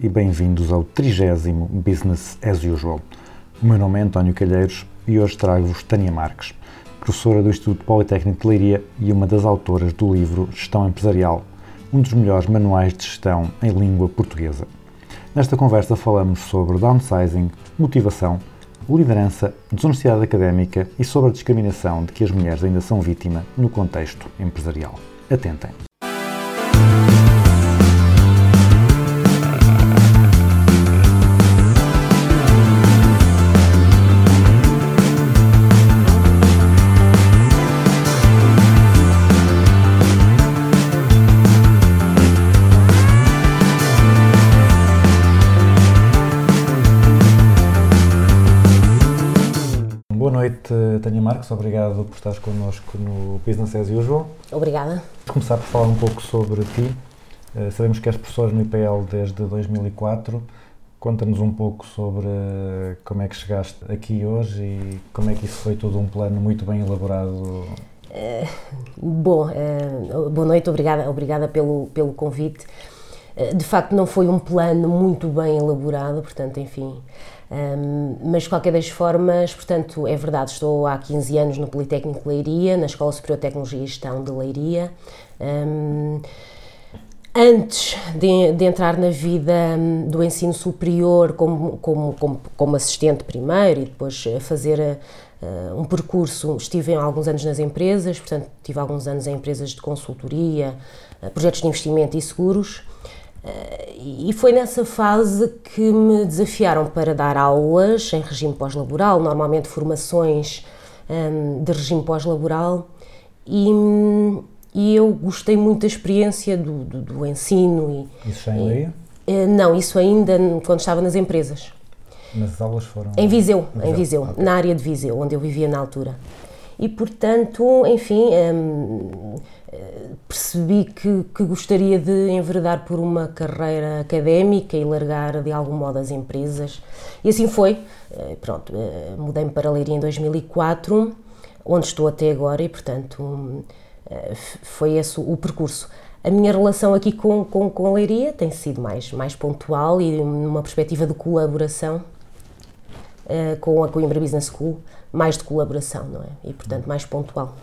E bem-vindos ao 30 Business as Usual. O meu nome é António Calheiros e hoje trago-vos Tânia Marques, professora do Instituto Politécnico de Leiria e uma das autoras do livro Gestão Empresarial, um dos melhores manuais de gestão em língua portuguesa. Nesta conversa falamos sobre downsizing, motivação, liderança, desonestidade académica e sobre a discriminação de que as mulheres ainda são vítima no contexto empresarial. Atentem! Tânia Marques. Obrigado por estares connosco no Business as Usual. Obrigada. Vamos começar por falar um pouco sobre ti. Eh, sabemos que és professora no IPL desde 2004. Conta-nos um pouco sobre eh, como é que chegaste aqui hoje e como é que isso foi todo um plano muito bem elaborado. Bom, eh, boa noite, obrigada, obrigada pelo, pelo convite. De facto, não foi um plano muito bem elaborado, portanto, enfim. Ahm, mas, de qualquer das formas, portanto, é verdade, estou há 15 anos no Politécnico de Leiria, na Escola Superior de Tecnologia e Gestão de Leiria. Ahm, antes de, de entrar na vida hum, do ensino superior como, como, como, como assistente primeiro e depois eh, fazer eh, um percurso, estive alguns anos nas empresas, portanto tive alguns anos em empresas de consultoria, eh, projetos de investimento e seguros e foi nessa fase que me desafiaram para dar aulas em regime pós-laboral, normalmente formações hum, de regime pós-laboral e, e eu gostei muito da experiência do, do, do ensino e, Isso já em Leiria? eh, não, isso ainda quando estava nas empresas. Mas as aulas foram. Em Viseu, em Viseu, Viseu, ok. na área de Viseu, onde eu vivia na altura. E, portanto, enfim, hum, percebi que, que gostaria de enveredar por uma carreira académica e largar de algum modo as empresas. E assim foi. Eh, Pronto, eh, mudei-me para Leiria em 2004, onde estou até agora e, portanto, hum, eh, foi esse o percurso. A minha relação aqui com, com, com Leiria tem sido mais, mais pontual e numa perspectiva de colaboração com a Coimbra Business School, mais de colaboração, não é? E, portanto, mais pontual.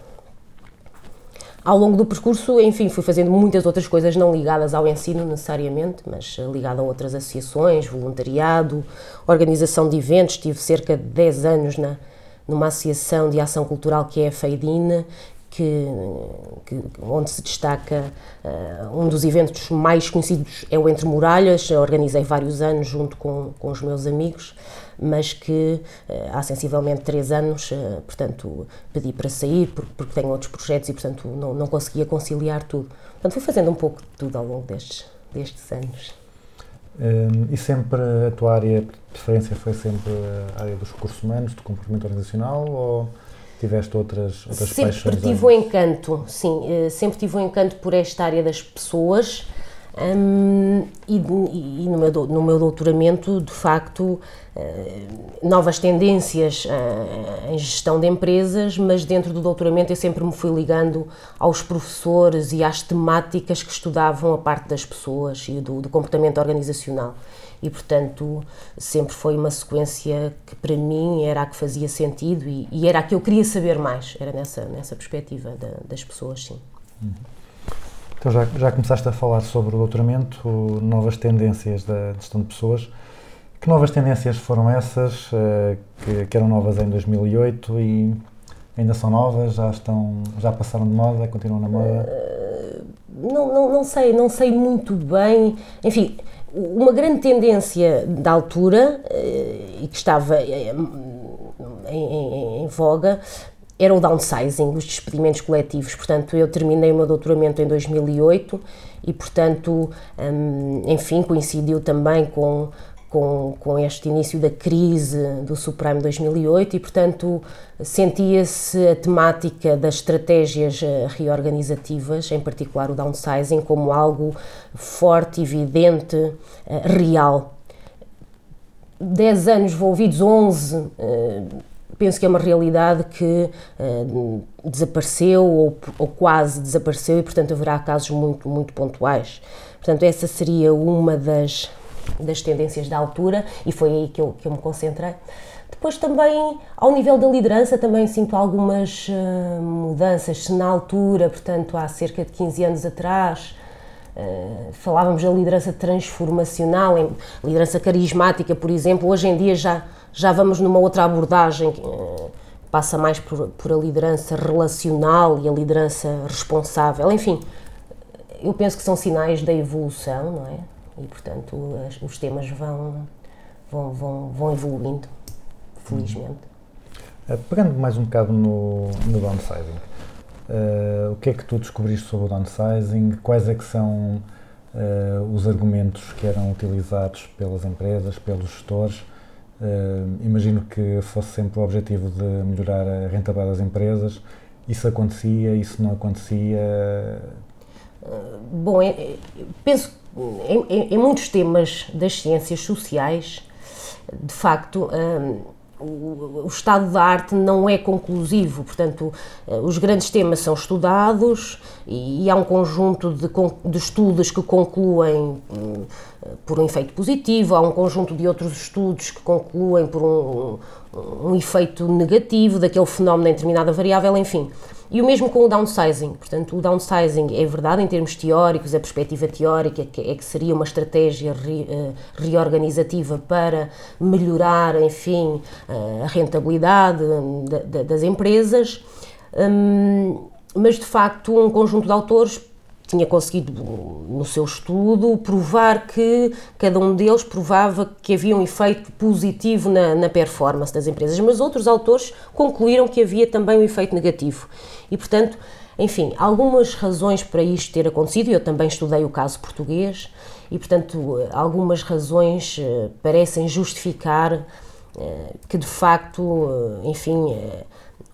Ao longo do percurso, enfim, fui fazendo muitas outras coisas não ligadas ao ensino necessariamente, mas eh, ligada a outras associações, voluntariado, organização de eventos. Tive cerca de 10 anos na, numa associação de ação cultural que é a FEIDINE, que, que- onde se destaca eh, um dos eventos mais conhecidos é o Entre Muralhas, Eu organizei vários anos junto com, com os meus amigos, mas que eh, há sensivelmente três anos, eh, portanto, pedi para sair por- porque tenho outros projetos e, portanto, não, não conseguia conciliar tudo. Portanto, fui fazendo um pouco de tudo ao longo destes, destes anos. Hum, e sempre a tua área de preferência foi sempre a área dos recursos humanos, do comportamento organizacional ou tiveste outras, outras Sempre paixões? tive o encanto, sim, eh, sempre tive o encanto por esta área das pessoas e, e- no, meu, no meu doutoramento, de facto, eh, novas tendências eh, em gestão de empresas, mas dentro do doutoramento eu sempre me fui ligando aos professores e às temáticas que estudavam a parte das pessoas e do, do comportamento organizacional. E, portanto, sempre foi uma sequência que para mim era a que fazia sentido e, e era a que eu queria saber mais. Era nessa, nessa perspectiva da- das pessoas, sim. Então já, já começaste a falar sobre o doutoramento, novas tendências da gestão de pessoas. Que novas tendências foram essas, eh, que, que eram novas em 2008 e ainda são novas, já estão, já passaram de moda, continuam na moda? não, não, não sei, não sei muito bem. Enfim, uma grande tendência da altura eh, e que estava eh, em, em- em voga era o downsizing, os despedimentos coletivos. Portanto, eu terminei o meu doutoramento em 2008 e, portanto, hum, enfim, coincidiu também com, com, com este início da crise do subprime 2008 e, portanto, sentia-se a temática das estratégias eh, reorganizativas, em particular o downsizing, como algo forte, evidente, eh, real. 10 anos envolvidos, 11, eh, penso que é uma realidade que uh, desapareceu ou, ou, quase desapareceu e, portanto, haverá casos muito, muito pontuais. Portanto, essa seria uma das, das tendências da altura e foi aí que eu, que eu me concentrei. Depois também, ao nível da liderança, também sinto algumas uh, mudanças. Se na altura, portanto, há cerca de 15 anos atrás, uh, falávamos da liderança transformacional, liderança carismática, por exemplo, hoje em dia já, já vamos numa outra abordagem que uh, passa mais por, por a liderança relacional e a liderança responsável. Enfim, eu penso que são sinais da evolução, não é? E, portanto, as, os temas vão, vão, vão, vão evoluindo felizmente. Uh, pegando mais um bocado no, no downsizing, uh, o que é que tu descobriste sobre o downsizing? Quais é que são uh, os argumentos que eram utilizados pelas empresas, pelos gestores? Imagino que fosse sempre o objetivo de melhorar a rentabilidade das empresas. Isso acontecia, isso não acontecia? Bom, é, penso em, em, em muitos temas das ciências sociais, de facto, o, estado da arte não é conclusivo, portanto, eh, os grandes temas são estudados e, há um conjunto de, de, estudos que concluem hum, por um efeito positivo, há um conjunto de outros estudos que concluem por um, um efeito negativo daquele fenómeno em determinada variável, enfim. E o mesmo com o downsizing. Portanto, o downsizing é verdade em termos teóricos, a perspectiva teórica é que seria uma estratégia re, uh, reorganizativa para melhorar, enfim, uh, a rentabilidade da, da, das empresas. Um, mas de facto, um conjunto de autores tinha conseguido, no seu estudo, provar que cada um deles provava que havia um efeito positivo na, na, performance das empresas, mas outros autores concluíram que havia também um efeito negativo. E, portanto, enfim, algumas razões para isto ter acontecido, eu também estudei o caso português, e, portanto, algumas razões eh, parecem justificar eh, que, de facto, eh, enfim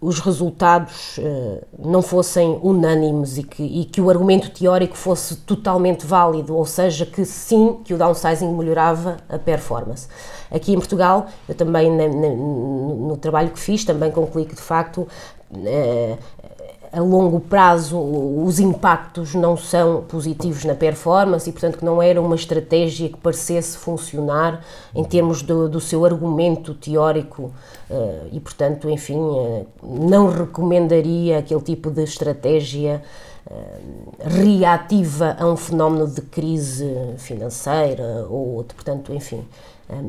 os resultados uh, não fossem unânimes e que, e que, o argumento teórico fosse totalmente válido, ou seja, que sim, que o downsizing melhorava a performance. Aqui em Portugal, eu também no trabalho que fiz, também concluí que de facto uh, a longo prazo os impactos não são positivos na performance e, portanto, que não era uma estratégia que parecesse funcionar em termos do, do seu argumento teórico uh, e, portanto, enfim, uh, não recomendaria aquele tipo de estratégia uh, reativa a um fenómeno de crise financeira ou outro. Portanto, enfim,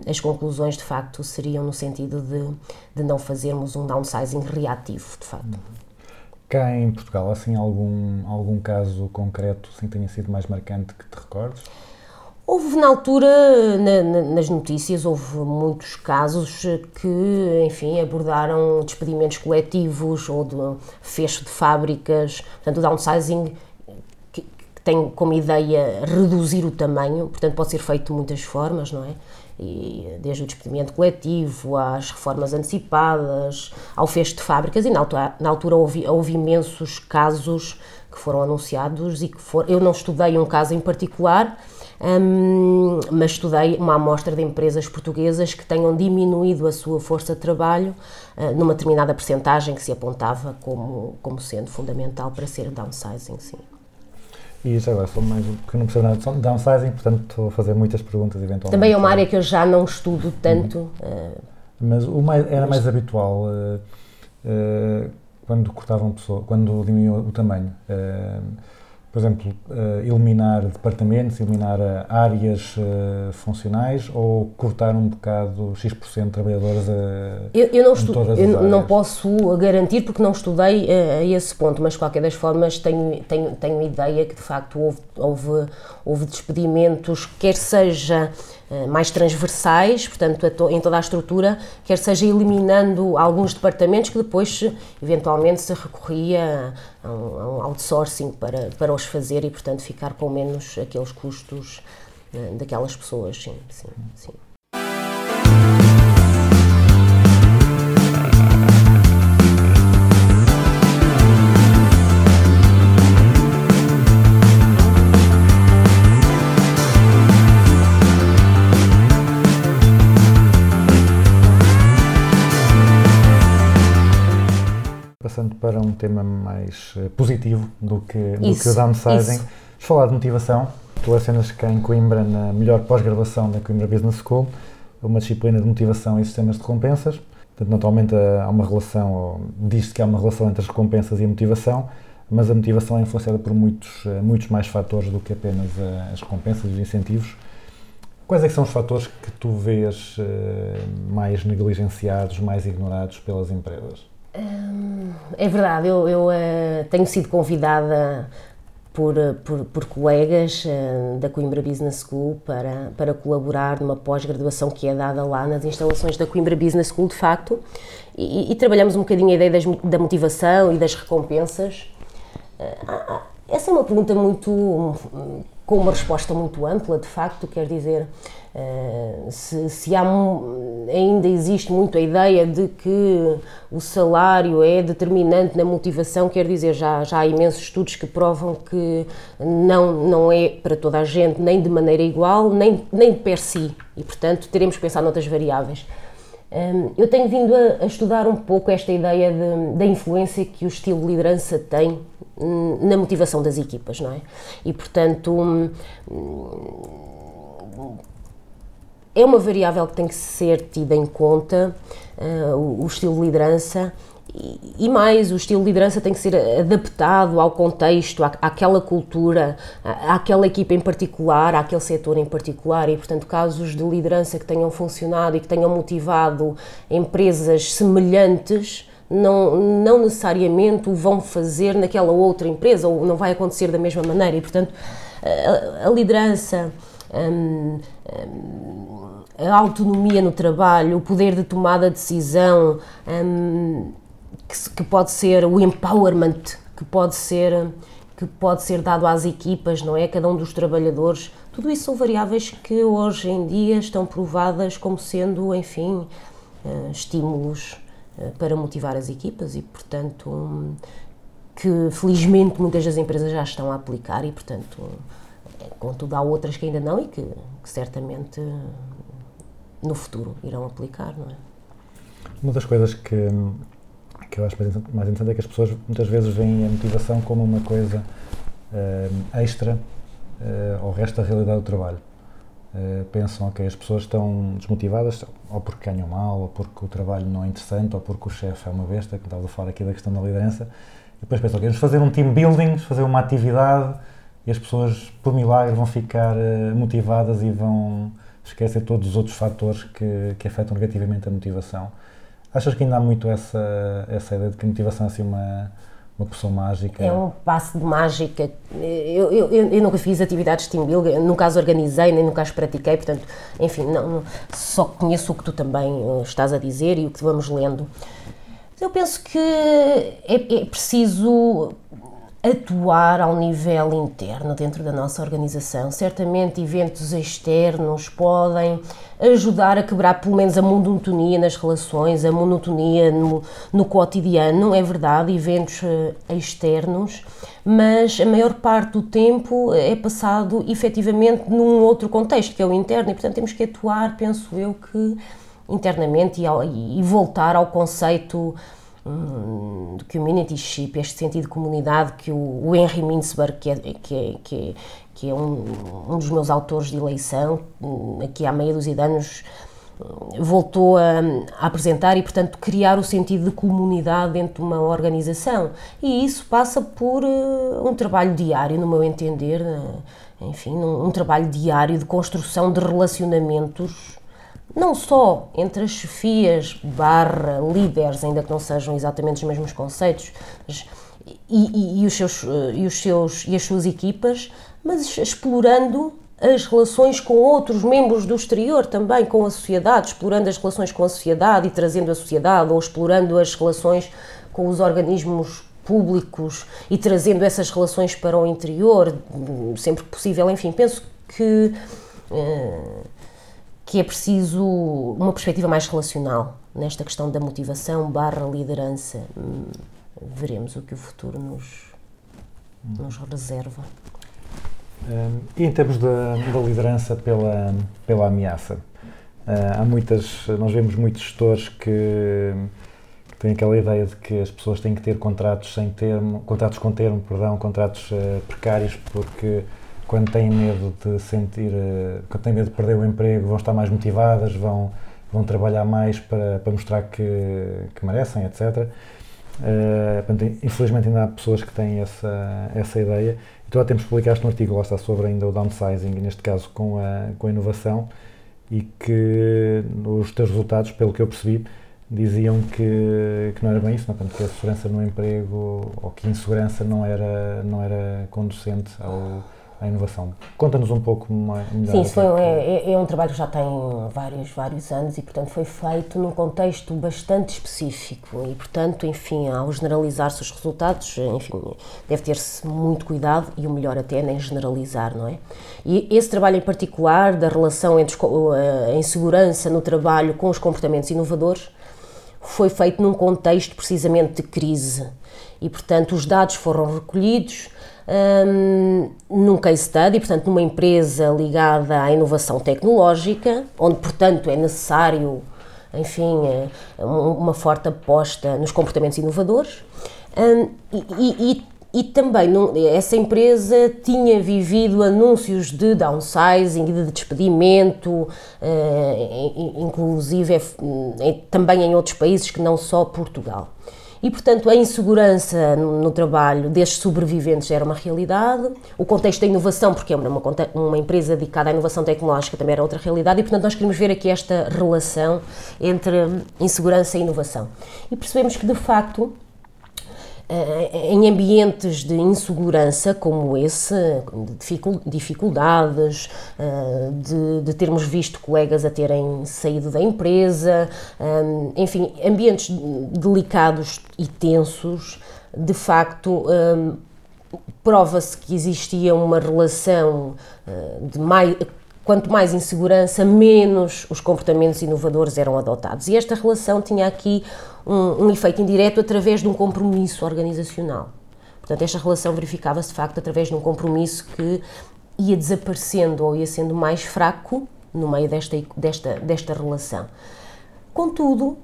as conclusões de facto seriam no sentido de, de não fazermos um downsizing reativo, de facto. Cá em Portugal, assim, algum, algum caso concreto assim, tenha sido mais marcante que te recordes? Houve na altura, na, na, nas notícias, houve muitos casos que, enfim, abordaram despedimentos coletivos ou de fecho de fábricas, portanto, o downsizing que, tem como ideia reduzir o tamanho, portanto, pode ser feito de muitas formas, não é? e desde o despedimento coletivo às reformas antecipadas, ao fecho de fábricas, e na altura, na altura houve, houve, imensos casos que foram anunciados e que foram, eu não estudei um caso em particular, hum, mas estudei uma amostra de empresas portuguesas que tenham diminuído a sua força de trabalho uh, numa determinada percentagem que se apontava como, como sendo fundamental para ser downsizing, sim. E já agora, sou mais, porque não percebo nada de downsizing, portanto estou a fazer muitas perguntas eventualmente. Também é uma área que eu já não estudo tanto. Uhum. Uh, Mas o mais, era mais habitual uh, uh, quando cortavam pessoas, quando diminuíam o tamanho por exemplo, uh, eliminar departamentos, eliminar uh, áreas uh, funcionais ou cortar um bocado X% de trabalhadores a, eu, eu não, estu eu não posso garantir porque não estudei a esse ponto, mas de qualquer das formas tenho, tenho, tenho ideia que de facto houve, houve, houve despedimentos, quer seja eh, mais transversais, portanto, em toda a estrutura, quer seja eliminando alguns departamentos que depois, eventualmente, se recorria a um, a um outsourcing para, para os fazer e, portanto, ficar com menos aqueles custos eh, daquelas pessoas, sim, sim, sim. Passando para um tema mais eh, positivo do que, do que Isso, o downsizing, isso. vamos falar de motivação. Tu lecionas cá em Coimbra, na melhor pós-graduação da Coimbra Business School, uma disciplina de motivação e sistemas de recompensas. Portanto, naturalmente há uma relação, ou diz-se que há uma relação entre as recompensas e a motivação, mas a motivação é influenciada por muitos, eh, muitos mais fatores do que apenas eh, as recompensas e os incentivos. Quais é são os fatores que tu vês mais negligenciados, mais ignorados pelas empresas? É verdade, eu, eu, eh, tenho sido convidada por, eh, por, por colegas eh, da Coimbra Business School para, para colaborar numa pós-graduação que é dada lá nas instalações da Coimbra Business School, de facto, e, e trabalhamos um bocadinho a ideia das da motivação e das recompensas. Ah, Essa é uma pergunta muito hum, com uma resposta muito ampla, de facto, quer dizer, eh, se, se há ainda existe muito a ideia de que o salário é determinante na motivação, quer dizer, já, já há imensos estudos que provam que não, não é para toda a gente, nem de maneira igual, nem, nem per si, e portanto teremos que pensar noutras variáveis. Hum, Eu tenho vindo a, a estudar um pouco esta ideia de- da influência que o estilo de liderança tem na motivação das equipas, não é? E portanto hum, é uma variável que tem que ser tida em conta, eh, o, estilo de liderança, e, e mais, o estilo de liderança tem que ser adaptado ao contexto, à, àquela cultura, à, àquela equipa em particular, àquele setor em particular, e portanto casos de liderança que tenham funcionado e que tenham motivado empresas semelhantes, não, não necessariamente o vão fazer naquela outra empresa, ou não vai acontecer da mesma maneira, e portanto a, a liderança... hum, a autonomia no trabalho, o poder de tomada de decisão, hum, que, que pode ser o empowerment, que pode ser que pode ser dado às equipas, não é? Cada um dos trabalhadores. Tudo isso são variáveis que hoje em dia estão provadas como sendo, enfim, eh, estímulos para motivar as equipas e, portanto, que felizmente muitas das empresas já estão a aplicar e, portanto, eh, contudo há outras que ainda não e que, que certamente eh, no futuro irão aplicar, não é? Uma das coisas que, que eu acho mais interessante, é que as pessoas muitas vezes veem a motivação como uma coisa eh, extra eh, ao resto da realidade do trabalho. Eh, pensam que as pessoas estão desmotivadas ou porque ganham mal, ou porque o trabalho não é interessante, ou porque o chefe é uma besta, que estava a falar aqui da questão da liderança, e depois pensam que vamos fazer um team building, fazer uma atividade e as pessoas, por milagre, vão ficar eh, motivadas e vão esquecer todos os outros fatores que, que afetam negativamente a motivação. Achas que ainda há muito essa, essa ideia de que motivação é assim uma, uma poção mágica? É um passo de mágica. Eu, eu, eu, nunca fiz atividades de team building, nunca as organizei, nem nunca as pratiquei, portanto, enfim, não- só conheço o que tu também eh, estás a dizer e o que vamos lendo. Eu penso que é, é preciso atuar ao nível interno dentro da nossa organização. Certamente eventos externos podem ajudar a quebrar pelo menos a monotonia nas relações, a monotonia no, no cotidiano, é verdade, eventos eh, externos, mas a maior parte do tempo é passado efetivamente num outro contexto, que é o interno, e portanto temos que atuar, penso eu, que internamente e, ao- e voltar ao conceito hum, de communityship, este sentido de comunidade que o, Henry Mintzberg, que é, que é, que é, que é um, um dos meus autores de eleição, hum, aqui há meia dúzia de anos, hum, voltou a, a apresentar e, portanto, criar o sentido de comunidade dentro de uma organização. E isso passa por eh, um trabalho diário, no meu entender, eh, enfim, um, um trabalho diário de construção de relacionamentos não só entre as chefias barra líderes, ainda que não sejam exatamente os mesmos conceitos, mas- e, e- e os seus, eh, e, os seus, e as suas equipas, mas explorando as relações com outros membros do exterior também, com a sociedade, explorando as relações com a sociedade e trazendo a sociedade, ou explorando as relações com os organismos públicos e trazendo essas relações para o interior, sempre que possível. Enfim, penso que, eh, que é preciso uma perspectiva mais relacional nesta questão da motivação barra liderança. Hum, Veremos o que o futuro nos, nos reserva. Um, e em termos da, da liderança pela, pela ameaça, uh, há muitas, nós vemos muitos gestores que, que têm aquela ideia de que as pessoas têm que ter contratos sem termo, contratos com termo, perdão, contratos uh, precários, porque quando têm medo de sentir, uh, quando têm medo de perder o emprego, vão estar mais motivadas, vão, vão trabalhar mais para, para mostrar que, que merecem, etc. Uh, portanto, infelizmente ainda há pessoas que têm essa, essa ideia. E tu há tempos publicaste um artigo lá está sobre ainda o downsizing, neste caso com a, com a inovação, e que os teus resultados, pelo que eu percebi, diziam que, que não era bem isso, não? Portanto, que a segurança no emprego ou que a insegurança não era, não era conducente ao, à inovação. Conta-nos um pouco mais. Sim, isso foi, o que é é, é um trabalho que já tem vários, vários anos e, portanto, foi feito num contexto bastante específico e, portanto, enfim, ao generalizar-se os resultados, enfim, deve ter-se muito cuidado e o melhor até é nem generalizar, não é? E esse trabalho em particular da relação entre a insegurança no trabalho com os comportamentos inovadores foi feito num contexto precisamente de crise e, portanto, os dados foram recolhidos hum, num case study, portanto, numa empresa ligada à inovação tecnológica, onde, portanto, é necessário, enfim, eh, um- uma forte aposta nos comportamentos inovadores. Hum, e, e- e- também essa empresa tinha vivido anúncios de downsizing de despedimento, in- inclusive em- também em outros países que não só Portugal. E, portanto, a insegurança no, no trabalho destes sobreviventes era uma realidade. O contexto da inovação, porque é uma, uma empresa dedicada à inovação tecnológica, também era outra realidade. E, portanto, nós queremos ver aqui esta relação entre insegurança e inovação. E percebemos que, de facto, em ambientes de insegurança como esse, de dificul- dificuldades, eh, de, de termos visto colegas a terem saído da empresa, eh, enfim, ambientes delicados e tensos, de facto, eh, prova-se que existia uma relação eh, de mais. Quanto mais insegurança, menos os comportamentos inovadores eram adotados. E esta relação tinha aqui um, um efeito indireto através de um compromisso organizacional. Portanto, esta relação verificava-se de facto através de um compromisso que ia desaparecendo ou ia sendo mais fraco no meio desta, desta, desta relação. Contudo,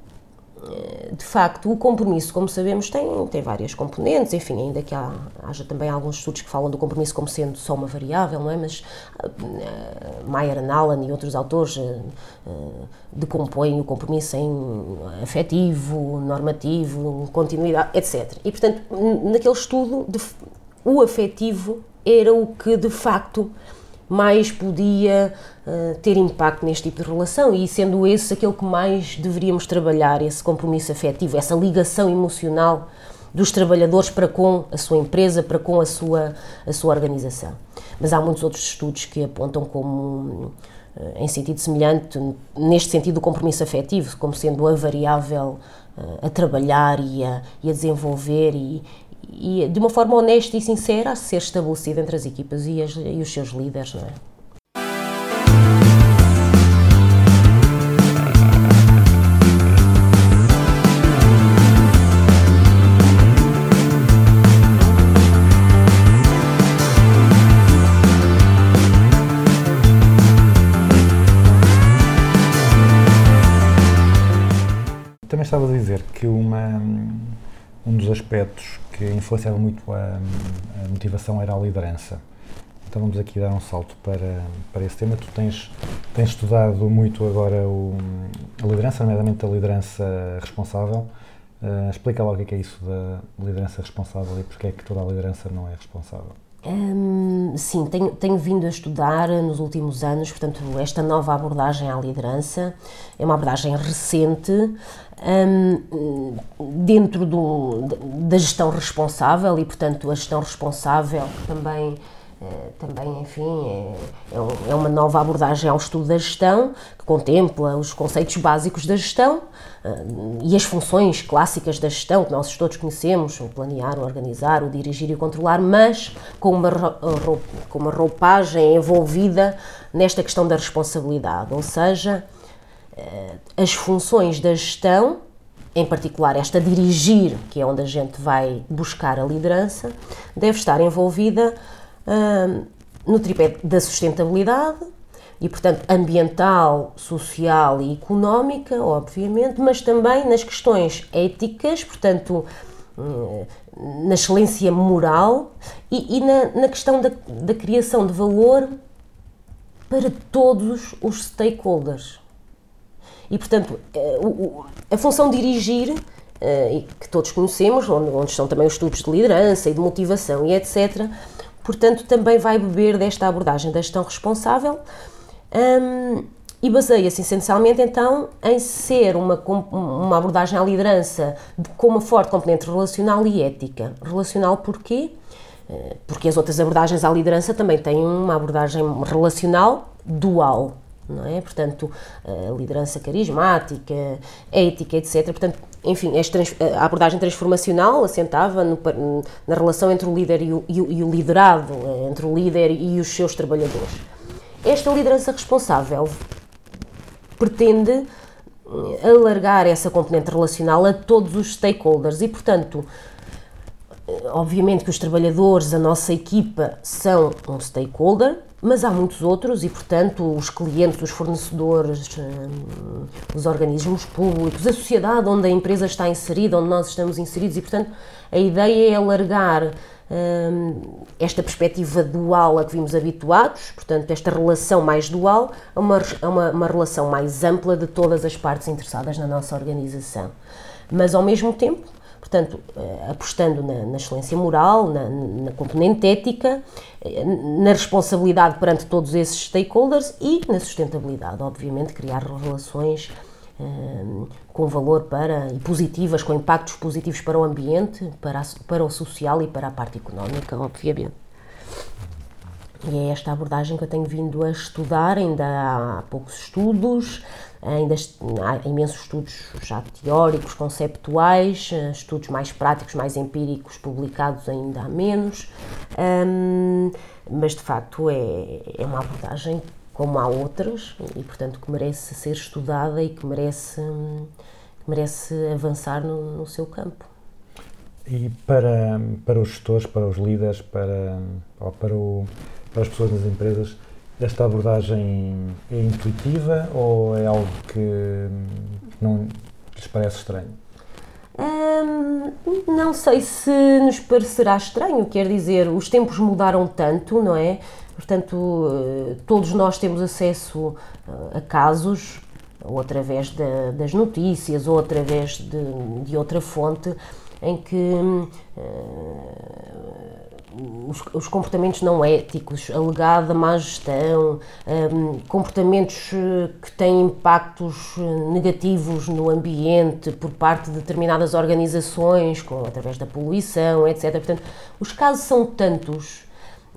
de facto, o compromisso, como sabemos, tem, tem várias componentes, enfim, ainda que há, haja também alguns estudos que falam do compromisso como sendo só uma variável, não é? Mas uh, Meyer and Allen e outros autores uh, decompõem o compromisso em afetivo, normativo, continuidade, etc. E, portanto, naquele estudo, de o afetivo era o que, de facto, mais podia uh, ter impacto neste tipo de relação e sendo esse aquele que mais deveríamos trabalhar, esse compromisso afetivo, essa ligação emocional dos trabalhadores para com a sua empresa, para com a sua, a sua organização. Mas há muitos outros estudos que apontam como, uh, em sentido semelhante, neste sentido, o compromisso afetivo, como sendo a variável uh, a trabalhar e a, e a desenvolver e, e de uma forma honesta e sincera a ser estabelecida entre as equipas e, as- e os seus líderes, não é? Também estava a dizer que uma, um dos aspectos que influenciava muito a, a motivação era a liderança. Então vamos aqui dar um salto para, para esse tema. Tu tens, tens estudado muito agora o, a liderança, nomeadamente a liderança responsável. Uh, explica lá o que é, que é isso da liderança responsável e porque é que toda a liderança não é responsável. Hum, sim, tenho, tenho vindo a estudar nos últimos anos, portanto, esta nova abordagem à liderança é uma abordagem recente hum, dentro do, da gestão responsável e, portanto, a gestão responsável também eh, também, enfim, é, é um- é uma nova abordagem ao estudo da gestão, que contempla os conceitos básicos da gestão eh, e as funções clássicas da gestão, que nós todos conhecemos, o planear, o organizar, o dirigir e o controlar, mas com uma, com uma roupagem envolvida nesta questão da responsabilidade, ou seja, as funções da gestão, em particular esta dirigir, que é onde a gente vai buscar a liderança, deve estar envolvida hum, no tripé da sustentabilidade e, portanto, ambiental, social e económica, obviamente, mas também nas questões éticas, portanto, hum, na excelência moral e, e na, na questão da, da criação de valor para todos os stakeholders. E, portanto, eh, a função de dirigir, eh, que todos conhecemos, onde, estão também os estudos de liderança e de motivação e etc., portanto, também vai beber desta abordagem da gestão responsável hum, e baseia-se essencialmente, então, em ser uma, uma abordagem à liderança de- com uma forte componente relacional e ética. Relacional porquê? Eh, Porque as outras abordagens à liderança também têm uma abordagem relacional dual, não é? Portanto, liderança carismática, ética, etc. Portanto, enfim, a abordagem transformacional assentava no na relação entre o líder e o, e o- liderado, eh, entre o líder e os seus trabalhadores. Esta liderança responsável pretende eh, alargar essa componente relacional a todos os stakeholders e, portanto, Obviamente que os trabalhadores, a nossa equipa, são um stakeholder, mas há muitos outros e, portanto, os clientes, os fornecedores, hum, os organismos públicos, a sociedade onde a empresa está inserida, onde nós estamos inseridos e, portanto, a ideia é alargar hum, esta perspectiva dual a que vimos habituados, portanto, esta relação mais dual, a uma, uma, uma relação mais ampla de todas as partes interessadas na nossa organização. Mas, ao mesmo tempo, portanto, eh, apostando na, na excelência moral, na, na componente ética, eh, na responsabilidade perante todos esses stakeholders e na sustentabilidade, obviamente, criar relações eh, com valor para e positivas, com impactos positivos para o ambiente, para, a para o social e para a parte económica, obviamente. E é esta abordagem que eu tenho vindo a estudar, ainda há poucos estudos, ainda est- há imensos estudos já teóricos, conceptuais, eh, estudos mais práticos, mais empíricos, publicados ainda há menos, mas de facto é, é uma abordagem como há outras e portanto que merece ser estudada e que merece, que merece avançar no, no seu campo. E para, para os gestores, para os líderes, para, ou para, o, para as pessoas das empresas, esta abordagem é intuitiva ou é algo que não lhes parece estranho? Hum, não sei se nos parecerá estranho, quer dizer, os tempos mudaram tanto, não é? Portanto, eh, todos nós temos acesso eh, a casos, ou através da- das notícias, ou através de, de outra fonte, em que hum, os, os comportamentos não éticos, alegada má gestão, hum, comportamentos eh, que têm impactos eh, negativos no ambiente por parte de determinadas organizações, com, através da poluição, etc. Portanto, os casos são tantos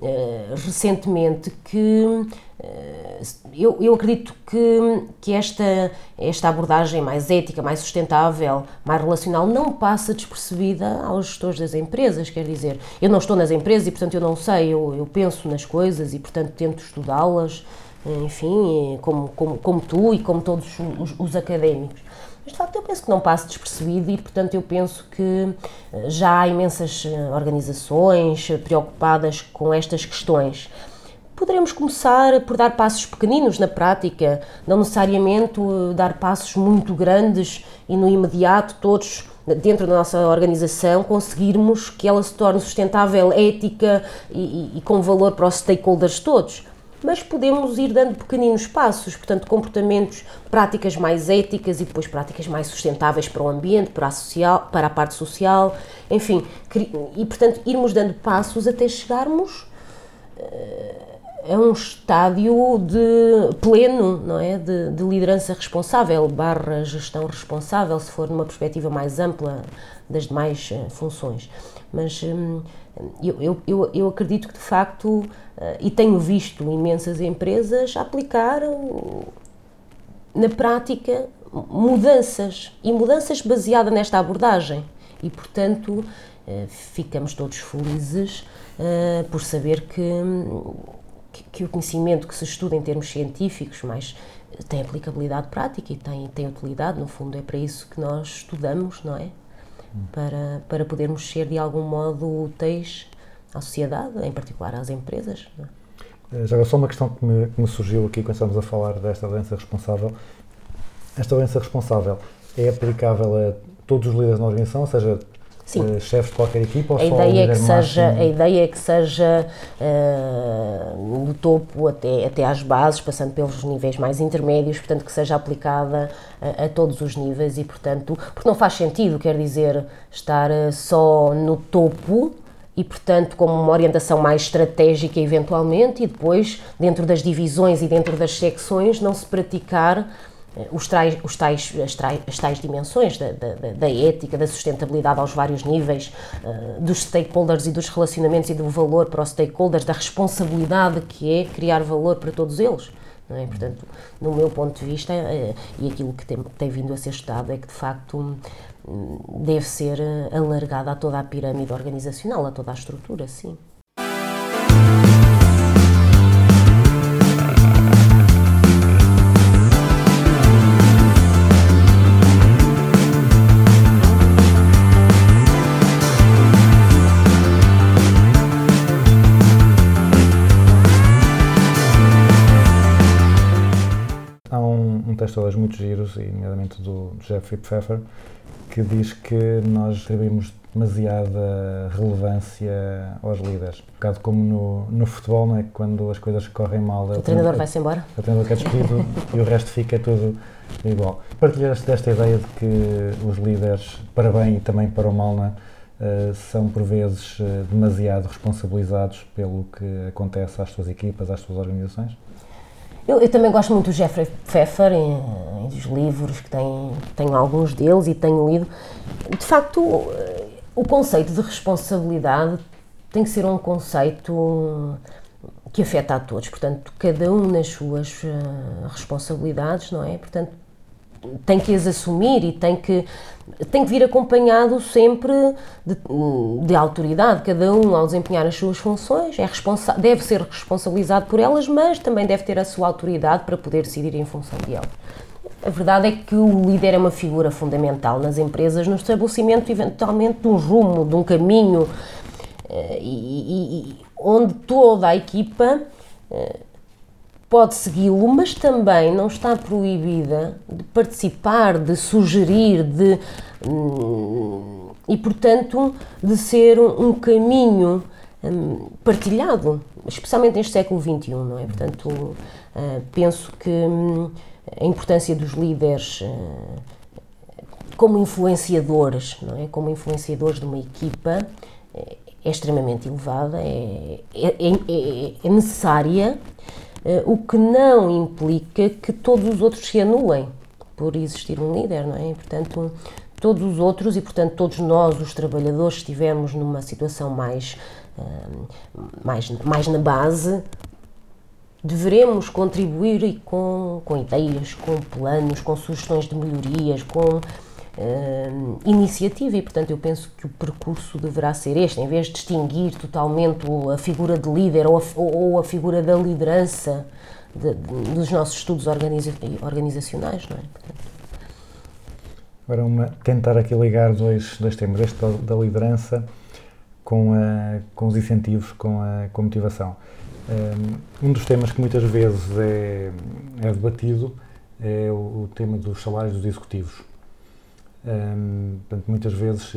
eh, recentemente que eh, eu, eu acredito que, que esta, esta abordagem mais ética, mais sustentável, mais relacional, não passa despercebida aos gestores das empresas. Quer dizer, eu não estou nas empresas e, portanto, eu não sei, eu, eu penso nas coisas e, portanto, tento estudá-las, enfim, eh, como, como, como tu e como todos os, os académicos. Mas de facto eu penso que não passa despercebido e, portanto, eu penso que eh, já há imensas eh, organizações eh, preocupadas com estas questões. Poderemos começar por dar passos pequeninos na prática, não necessariamente dar passos muito grandes e no imediato todos dentro da nossa organização conseguirmos que ela se torne sustentável, ética e, e- e com valor para os stakeholders todos mas podemos ir dando pequeninos passos, portanto, comportamentos, práticas mais éticas e depois práticas mais sustentáveis para o ambiente, para a, social, para a parte social, enfim, e portanto, irmos dando passos até chegarmos eh, a um estádio de pleno, não é? De, de liderança responsável, barra gestão responsável, se for numa perspectiva mais ampla das demais eh, funções. Mas hum, eu, eu, eu, acredito que de facto, eh, e tenho visto imensas empresas aplicar na prática mudanças e mudanças baseadas nesta abordagem e portanto eh, ficamos todos felizes eh, por saber que, que, que o conhecimento que se estuda em termos científicos mas tem aplicabilidade prática e tem, tem utilidade, no fundo é para isso que nós estudamos, não é? Para, para podermos ser de algum modo úteis à sociedade, em particular às empresas. é? Eh, Já agora, só uma questão que me, que me surgiu aqui quando estamos a falar desta doença responsável. Esta doença responsável é aplicável a todos os líderes na organização, ou seja, Sim. eh, chefes de qualquer equipa ou A só ideia, é que seja, máximo? a ideia é que seja eh, do topo até, até às bases, passando pelos níveis mais intermédios, portanto que seja aplicada a, a todos os níveis e, portanto, porque não faz sentido, quer dizer, estar eh, só no topo e, portanto, como uma orientação mais estratégica eventualmente e depois, dentro das divisões e dentro das secções, não se praticar os tais, os tais, as, tais, as tais dimensões da, da, da- ética, da sustentabilidade aos vários níveis, eh, dos stakeholders e dos relacionamentos e do valor para os stakeholders, da responsabilidade que é criar valor para todos eles. Não é? Portanto, no meu ponto de vista, eh, e aquilo que tem, tem vindo a ser estudado é que, de facto, hum, deve ser eh, alargada a toda a pirâmide organizacional, a toda a estrutura, sim. Um, texto hoje muito giros, e nomeadamente do Jeffrey Pfeffer, que diz que nós atribuímos demasiada relevância aos líderes. Um bocado como no, no futebol, não é? Quando as coisas correm mal, é O treinador vai-se embora? o treinador que é despedido e o resto fica tudo igual. Partilhaste desta ideia de que os líderes, para bem e também para o mal, não é? Eh, são por vezes eh, demasiado responsabilizados pelo que acontece às suas equipas, às suas organizações? Eu, eu também gosto muito do Jeffrey Pfeffer e, e dos livros, que tenho, tenho alguns deles e tenho lido. De facto, eh, o conceito de responsabilidade tem que ser um conceito que afeta a todos. Portanto, cada um nas suas eh, responsabilidades, não é? Portanto, tem que as assumir e tem que, tem que vir acompanhado sempre de, de autoridade. Cada um, ao desempenhar as suas funções, é deve ser responsabilizado por elas, mas também deve ter a sua autoridade para poder decidir em função de elas. A verdade é que o líder é uma figura fundamental nas empresas, no estabelecimento, eventualmente, de um rumo, de um caminho, eh, e- e onde toda a equipa eh, pode segui-lo, mas também não está proibida de participar, de sugerir, de hum, e portanto de ser um, um caminho hum, partilhado, especialmente neste século XXI, não é? Portanto, ah, penso que hum, a importância dos líderes ah, como influenciadores, não é? Como influenciadores de uma equipa é, é extremamente elevada, é, é, é- é necessária, eh, o que não implica que todos os outros se anulem por existir um líder, não é? E, portanto, todos os outros e, portanto, todos nós, os trabalhadores, estivemos numa situação mais, ah, mais, mais na base, deveremos contribuir com, com ideias, com planos, com sugestões de melhorias, com eh, iniciativa e, portanto, eu penso que o percurso deverá ser este, em vez de distinguir totalmente a figura de líder ou a, ou- a figura da liderança de- de- dos nossos estudos organiza- organizacionais, não é? Portanto, Agora, uma, tentar aqui ligar dois, dois temas, este da, da liderança com, a, com os incentivos, com a, com a motivação. Um, um dos temas que muitas vezes é, é debatido é o, o tema dos salários dos executivos. Um, portanto, muitas vezes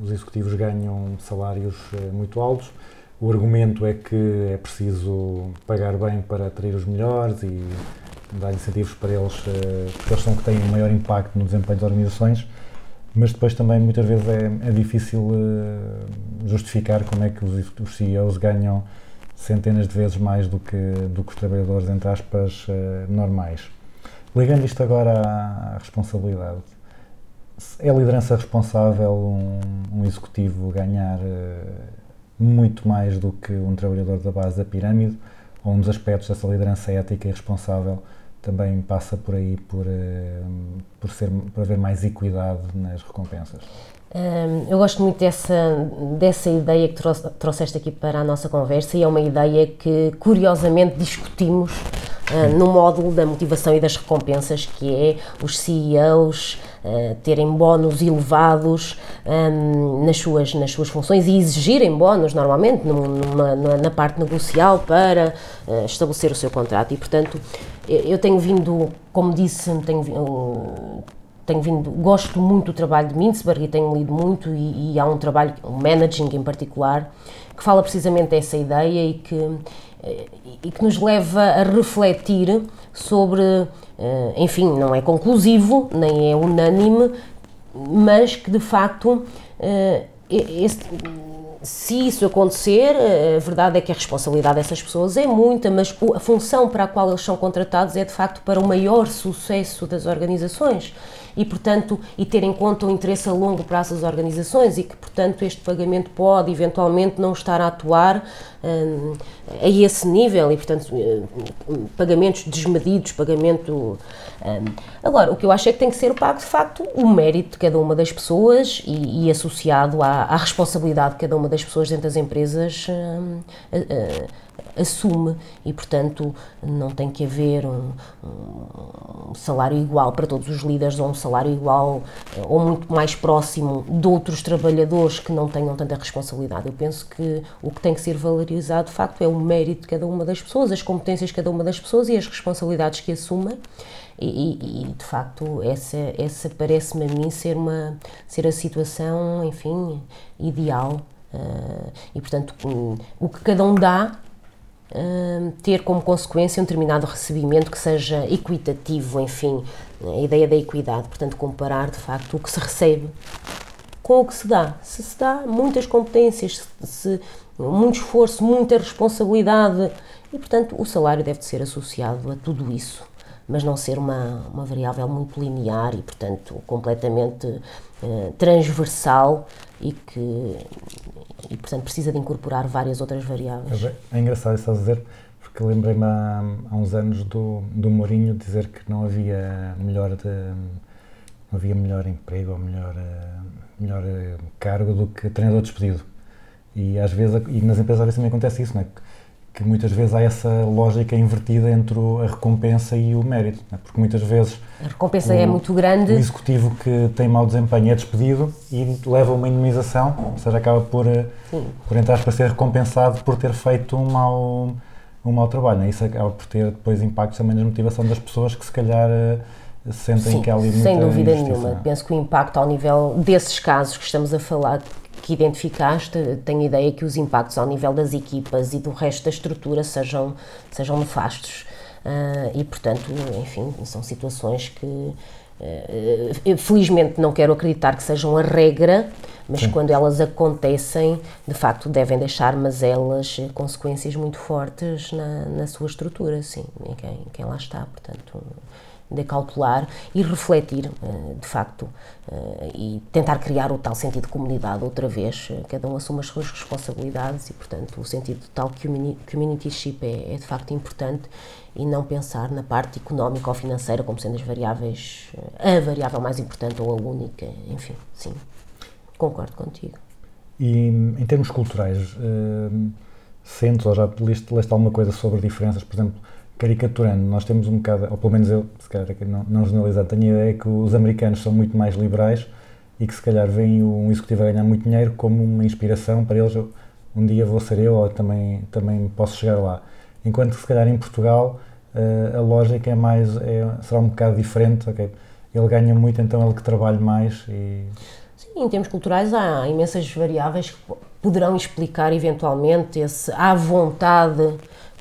os executivos ganham salários eh, muito altos. O argumento é que é preciso pagar bem para atrair os melhores e dar incentivos para eles, eh, porque eles são que têm maior impacto no desempenho das organizações, mas depois também muitas vezes é, é difícil eh, justificar como é que os, os CEOs ganham centenas de vezes mais do que, do que os trabalhadores, entre aspas, normais. Ligando isto agora à responsabilidade, é liderança responsável um, um executivo ganhar eh, muito mais do que um trabalhador da base da pirâmide, ou um dos aspectos dessa liderança ética e responsável também passa por aí, por, eh, por, ser, por haver mais equidade nas recompensas. Eu gosto muito dessa, dessa ideia que trouxe- trouxeste aqui para a nossa conversa e é uma ideia que curiosamente discutimos ah, no módulo da motivação e das recompensas, que é os CEOs ah, terem bónus elevados hum, nas, suas, nas suas funções e exigirem bónus normalmente num- numa- na, parte negocial para ah, estabelecer o seu contrato. E portanto eu tenho vindo, como disse, tenho, vi- um, tenho vindo, gosto muito do trabalho de Mintzberg e tenho lido muito e, e há um trabalho, o Managing em particular, que fala precisamente dessa ideia e que, e que nos leva a refletir sobre, eh, enfim, não é conclusivo, nem é unânime, mas que de facto eh, se isso acontecer, a verdade é que a responsabilidade dessas pessoas é muita, mas a função para a qual eles são contratados é de facto para o maior sucesso das organizações e, portanto, e ter em conta o interesse a longo prazo das organizações e que, portanto, este pagamento pode eventualmente não estar a atuar hum, a esse nível e, portanto, hum, pagamentos desmedidos, pagamento. hum. Agora, o que eu acho é que tem que ser pago, de facto, o mérito de cada uma das pessoas e, e associado à, à responsabilidade de cada uma das pessoas dentro das empresas a- assume e, portanto, não tem que haver um, um salário igual para todos os líderes ou um salário igual eh, ou muito mais próximo de outros trabalhadores que não tenham tanta responsabilidade. Eu penso que o que tem que ser valorizado, de facto, é o mérito de cada uma das pessoas, as competências de cada uma das pessoas e as responsabilidades que assumem. E, e- de facto essa, essa parece-me a mim ser uma ser a situação enfim ideal eh, e portanto o que cada um dá hum, ter como consequência um determinado recebimento que seja equitativo, enfim, a ideia da equidade, portanto, comparar de facto o que se recebe com o que se dá. Se se dá muitas competências, se, muito esforço, muita responsabilidade e, portanto, o salário deve de ser associado a tudo isso, mas não ser uma, uma variável muito linear e, portanto, completamente eh, transversal e que, e, portanto, precisa de incorporar várias outras variáveis. É, é engraçado isso a dizer, porque lembrei-me há, há uns anos do, do Mourinho dizer que não havia melhor, de, não havia melhor emprego ou melhor, eh, melhor eh, cargo do que treinador despedido. E às vezes, e nas empresas às vezes também acontece isso, não é? Que- muitas vezes há essa lógica invertida entre o- a recompensa e o mérito, não é? porque muitas vezes A recompensa O- é muito o grande. executivo que tem mau desempenho é despedido e leva uma indemnização, ou seja, acaba por, eh, Sim. por entrar para ser recompensado por ter feito um mau, um mau trabalho. Né? Isso acaba por ter depois impactos também na motivação das pessoas que se calhar eh, sentem Sim, que há ali muita sem dúvida injustiça, nenhuma. não é? Penso que o impacto ao nível desses casos que estamos a falar, que identificaste, tenho ideia que os impactos ao nível das equipas e do resto da estrutura sejam, sejam nefastos. Ah, e, portanto, enfim, são situações que, eu, felizmente, não quero acreditar que sejam a regra, mas quando elas acontecem, de facto, devem deixar mazelas, eh, consequências muito fortes na, na sua estrutura, sim, em quem, em quem lá está. Portanto, de cautelar e refletir, eh, de facto, eh, e tentar criar o tal sentido de comunidade outra vez. Eh, Cada um assume as suas responsabilidades e, portanto, o sentido de tal comuni- communityship é, é de facto importante e não pensar na parte económica ou financeira como sendo as variáveis, a variável mais importante ou a única. Enfim, sim, concordo contigo. E em termos culturais, hum, sentes ou já leste, leste alguma coisa sobre diferenças, por exemplo, caricaturando, nós temos um bocado, ou pelo menos eu, se calhar não, não generalizando, tenho a ideia que os americanos são muito mais liberais e que se calhar veem um executivo a ganhar muito dinheiro como uma inspiração para eles, um dia vou ser eu ou também, também posso chegar lá. Enquanto que se calhar em Portugal eh, a lógica é mais, é, será um bocado diferente, ok? Ele ganha muito, então ele que trabalhe mais e... Sim, em termos culturais há imensas variáveis que po- poderão explicar eventualmente esse à vontade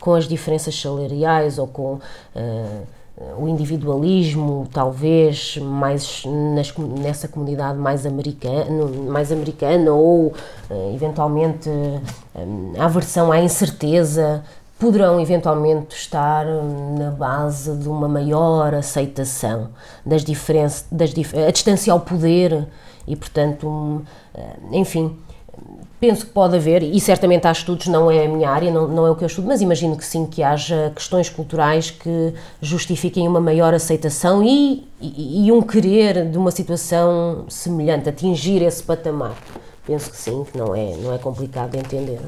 com as diferenças salariais ou com eh, o individualismo, talvez mais nas nessa comunidade mais americana, mais americana ou eh, eventualmente eh, a aversão à incerteza poderão eventualmente estar na base de uma maior aceitação das diferenças, das dif- a distância ao poder e, portanto, eh, enfim, Penso que pode haver, e certamente há estudos, não é a minha área, não, não é o que eu estudo, mas imagino que sim, que haja questões culturais que justifiquem uma maior aceitação e, e, e um querer de uma situação semelhante, atingir esse patamar. Penso que sim, que não é, não é complicado de entender.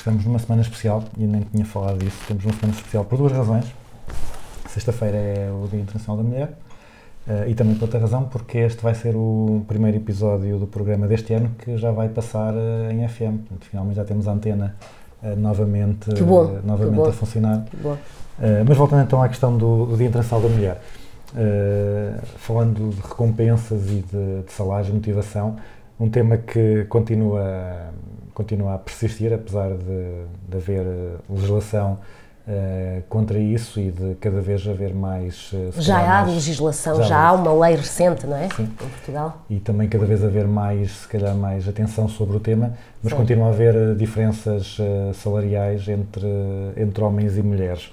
Estamos numa semana especial, e nem tinha falado disso, temos uma semana especial por duas razões. Sexta-feira é o Dia Internacional da Mulher eh, e também por outra razão, porque este vai ser o primeiro episódio do programa deste ano que já vai passar eh, em FM. Portanto, finalmente já temos a antena eh, novamente, novamente a funcionar. Mas voltando então à questão do, do Dia Internacional da Mulher, uh, falando de recompensas e de, de salários e motivação, um tema que continua, continua a persistir, apesar de, de haver uh, legislação uh, contra isso e de cada vez haver mais. uh, já calhar há mais- legislação, já já, há uma lei recente, não é? Sim. Em Portugal. e também cada vez haver mais, se calhar, mais atenção sobre o tema, mas Sim. continua a haver eh, diferenças eh, salariais entre, entre homens e mulheres.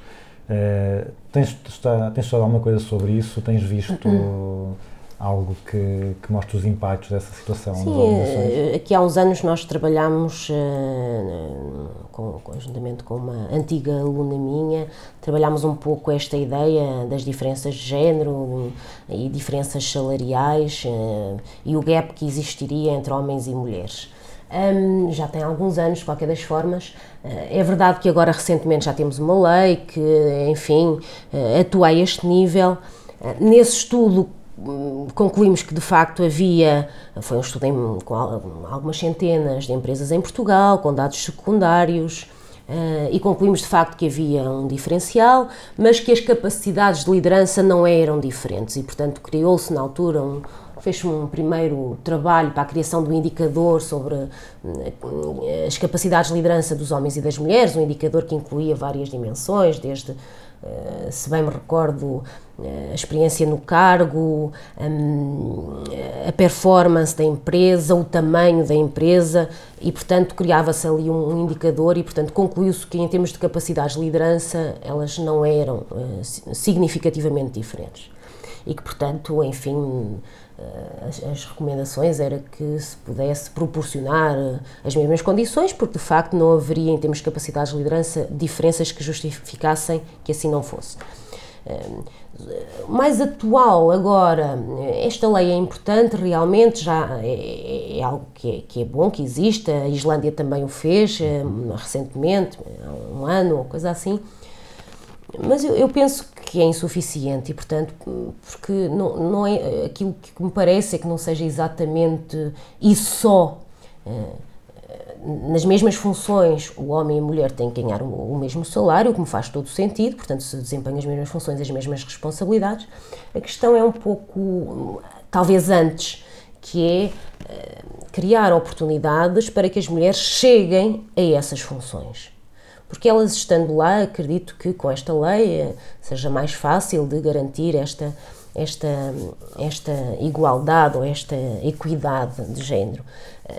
Eh, tens, está, tens estudado alguma coisa sobre isso? Tens visto. algo que, que mostre os impactos dessa situação Sim, eh, aqui há uns anos nós trabalhámos, eh, com, conjuntamente com uma antiga aluna minha, trabalhámos um pouco esta ideia das diferenças de género e diferenças salariais eh, e o gap que existiria entre homens e mulheres. Hum, já tem alguns anos, de qualquer das formas. Eh, É verdade que agora recentemente já temos uma lei que, enfim, eh, atua a este nível. Eh, Nesse estudo concluímos que de facto havia, foi um estudo em- com al- algumas centenas de empresas em Portugal, com dados secundários, eh, e concluímos de facto que havia um diferencial, mas que as capacidades de liderança não eram diferentes. E portanto criou-se na altura um, fez um primeiro trabalho para a criação do indicador sobre eh, as capacidades de liderança dos homens e das mulheres, um indicador que incluía várias dimensões, desde, se bem me recordo, eh, a experiência no cargo, hum, a performance da empresa, o tamanho da empresa e, portanto, criava-se ali um indicador e, portanto, concluiu-se que em termos de capacidades de liderança elas não eram eh, si- significativamente diferentes. E que, portanto, enfim, eh, as, as recomendações era que se pudesse proporcionar eh, as mesmas condições, porque de facto não haveria, em termos de capacidades de liderança, diferenças que justificassem que assim não fosse. Eh, Mais atual agora, eh, esta lei é importante realmente, já é, é algo que é, que é bom, que existe, a Islândia também o fez eh, recentemente, há um ano ou coisa assim, mas eu, eu penso que é insuficiente e, portanto, porque não, não é aquilo que me parece é que não seja exatamente e só eh, nas mesmas funções o homem e a mulher têm que ganhar o, mesmo salário, o que me faz todo sentido, portanto, se desempenham as mesmas funções, as mesmas responsabilidades. A questão é um pouco, talvez antes, que é eh, criar oportunidades para que as mulheres cheguem a essas funções. Porque elas estando lá, acredito que com esta lei eh, seja mais fácil de garantir esta, esta, esta igualdade ou esta equidade de género.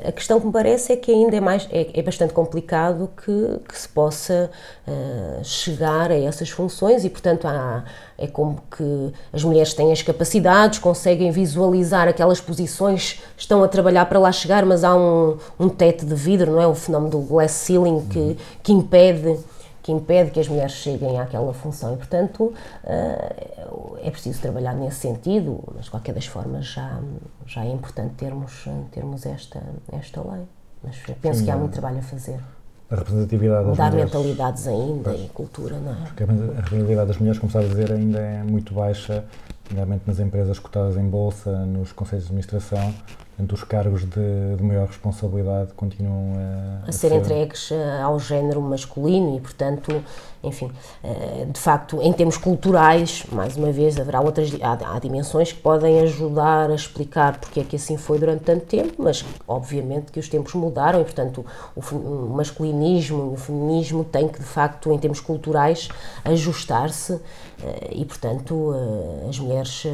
A questão que me parece é que ainda é, mais, é, é bastante complicado que, que se possa eh, chegar a essas funções e, portanto, há, é como que as mulheres têm as capacidades, conseguem visualizar aquelas posições, estão a trabalhar para lá chegar, mas há um, um teto de vidro, não é? O fenómeno do glass ceiling que, que impede que impede que as mulheres cheguem àquela função e, portanto, eh, é preciso trabalhar nesse sentido, mas de qualquer das formas já, já é importante termos, termos esta, esta lei. Mas penso Sim, que há muito trabalho a fazer. A representatividade das Mudar mulheres. mentalidades ainda e cultura, não é? Porque a representatividade das mulheres, como estava a dizer, ainda é muito baixa, nomeadamente nas empresas cotadas em bolsa, nos conselhos de administração. Portanto, os cargos de, de maior responsabilidade continuam a, a ser entregues eh, ao género masculino e, portanto, enfim, eh, de facto, em termos culturais, mais uma vez, haverá outras há, há dimensões que podem ajudar a explicar porque é que assim foi durante tanto tempo, mas obviamente que os tempos mudaram e, portanto, o, o masculinismo e o feminismo têm que, de facto, em termos culturais, ajustar-se eh, e, portanto, as mulheres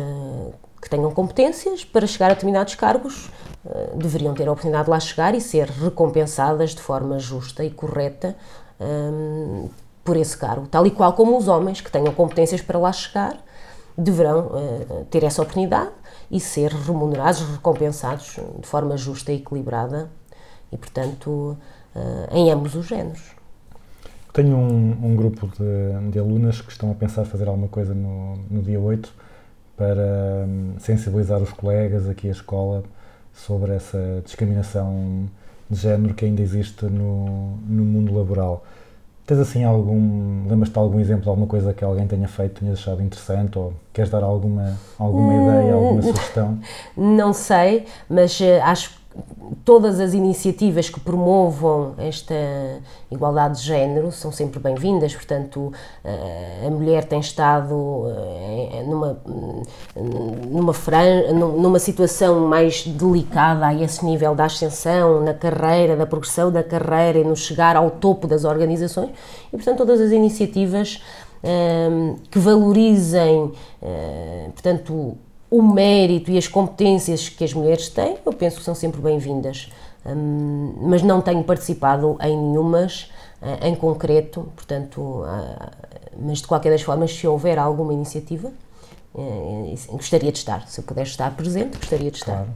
que tenham competências para chegar a determinados cargos eh, deveriam ter a oportunidade de lá chegar e ser recompensadas de forma justa e correta hum, por esse cargo, tal e qual como os homens que tenham competências para lá chegar deverão eh, ter essa oportunidade e ser remunerados, recompensados de forma justa e equilibrada e, portanto, eh, em ambos os géneros. Tenho um, um grupo de, de alunas que estão a pensar fazer alguma coisa no, no dia 8 para hum, sensibilizar os colegas aqui à escola sobre essa discriminação de género que ainda existe no, no mundo laboral. Tens assim algum, lembras-te de algum exemplo, alguma coisa que alguém tenha feito, tenhas achado interessante ou queres dar alguma, alguma ideia, alguma sugestão? Não sei, mas eh, acho que todas as iniciativas que promovam esta igualdade de género são sempre bem-vindas, portanto, eh, a mulher tem estado eh, numa, numa, fran- num- numa situação mais delicada a esse nível da ascensão na carreira, da progressão da carreira e no chegar ao topo das organizações, e portanto todas as iniciativas eh, que valorizem, portanto, o mérito e as competências que as mulheres têm, eu penso que são sempre bem-vindas. Hum, mas não tenho participado em nenhumas eh, em concreto, portanto, ah, mas de qualquer das formas, se houver alguma iniciativa, eh, gostaria de estar. Se eu puder estar presente, gostaria de estar. Claro.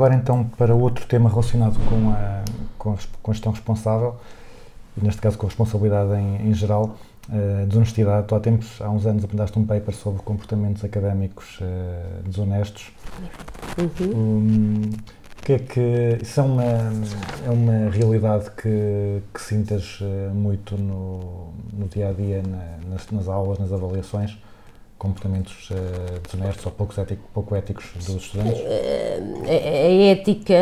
Agora então para outro tema relacionado com a, com a, gestão responsável, e neste caso com a responsabilidade em, em geral, eh, desonestidade. Tu há tempos, há uns anos, apresentaste um paper sobre comportamentos académicos eh, desonestos. Hum, o que é que isso é uma, é uma realidade que, que sintas eh, muito no, no dia a dia, na- nas, nas aulas, nas avaliações? Comportamentos eh, desonestos ou pouco, ético, pouco éticos dos estudantes? a, a ética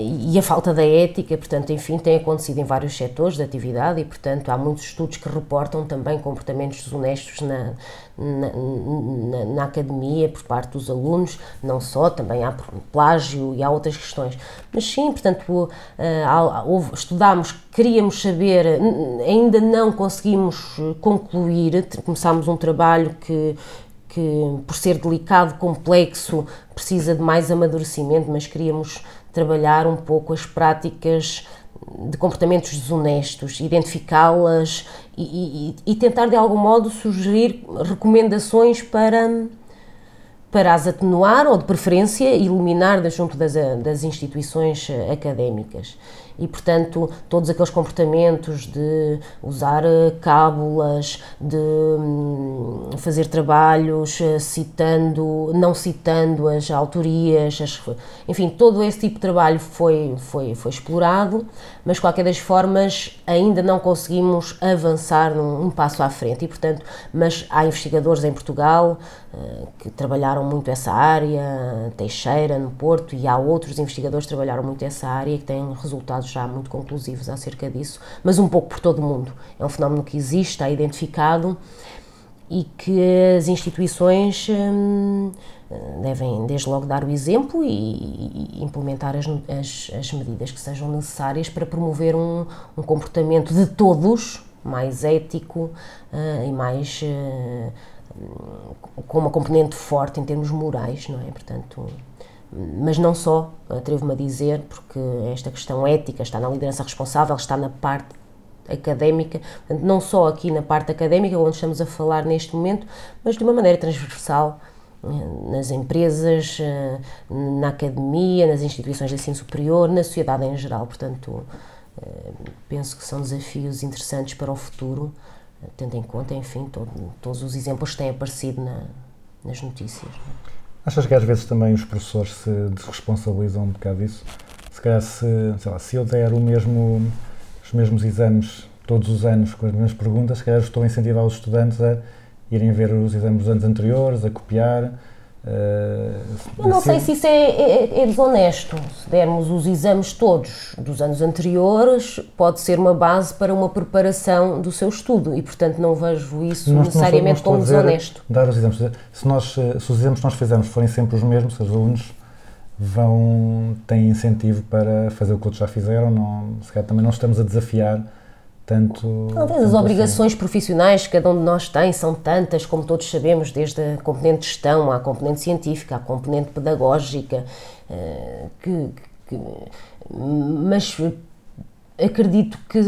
e a falta da ética, portanto, enfim, tem acontecido em vários setores de atividade e, portanto, há muitos estudos que reportam também comportamentos desonestos na, na, na- na academia por parte dos alunos, não só, também há plágio e há outras questões. Mas sim, portanto, eh, houve- estudámos, queríamos saber, ainda não conseguimos eh, concluir, começámos um trabalho que que por ser delicado, complexo, precisa de mais amadurecimento, mas queríamos trabalhar um pouco as práticas de comportamentos desonestos, identificá-las e, e- e tentar de algum modo sugerir recomendações para para as atenuar ou de preferência eliminar junto das, das instituições eh, académicas. E, portanto, todos aqueles comportamentos de usar eh, cábulas, de hum, fazer trabalhos eh, citando, não citando as autorias, as- enfim, todo esse tipo de trabalho foi, foi, foi explorado, mas, de qualquer das formas, ainda não conseguimos avançar num, um passo à frente. E, portanto, mas há investigadores em Portugal que trabalharam muito essa área, Teixeira, no Porto, e há outros investigadores que trabalharam muito essa área e que têm resultados já muito conclusivos acerca disso, mas um pouco por todo o mundo. É um fenómeno que existe, está identificado e que as instituições hum, devem, desde logo, dar o exemplo e, e implementar as, as, as medidas que sejam necessárias para promover um, um comportamento de todos mais ético eh, e mais. eh, com uma componente forte em termos morais, não é? Portanto, mas não só, atrevo-me a dizer, porque esta questão ética está na liderança responsável, está na parte académica, portanto, não só aqui na parte académica, onde estamos a falar neste momento, mas de uma maneira transversal eh, nas empresas, eh, na academia, nas instituições de ensino superior, na sociedade em geral. Portanto, eh, penso que são desafios interessantes para o futuro tendo em conta, enfim, todo- todos os exemplos que têm aparecido na- nas notícias. é? Achas que às vezes também os professores se desresponsabilizam um bocado disso? Se calhar, se, lá, se eu der o mesmo, os mesmos exames todos os anos com as mesmas perguntas, se calhar estou a incentivar os estudantes a irem ver os exames dos anos anteriores, a copiar. Eu não sei se isso é, é- é desonesto. Se dermos os exames todos dos anos anteriores, pode ser uma base para uma preparação do seu estudo e, portanto, não vejo isso não necessariamente a como dizer desonesto. Dar os exames. Se, nós, se os exames que nós fizermos forem sempre os mesmos, os alunos vão, têm incentivo para fazer o que outros já fizeram, não, se calhar também não estamos a desafiar tanto. Talvez as assim. obrigações profissionais que cada um de nós tem são tantas, como todos sabemos, desde a componente de gestão, à componente científica, à componente pedagógica, eh, que, que- mas acredito que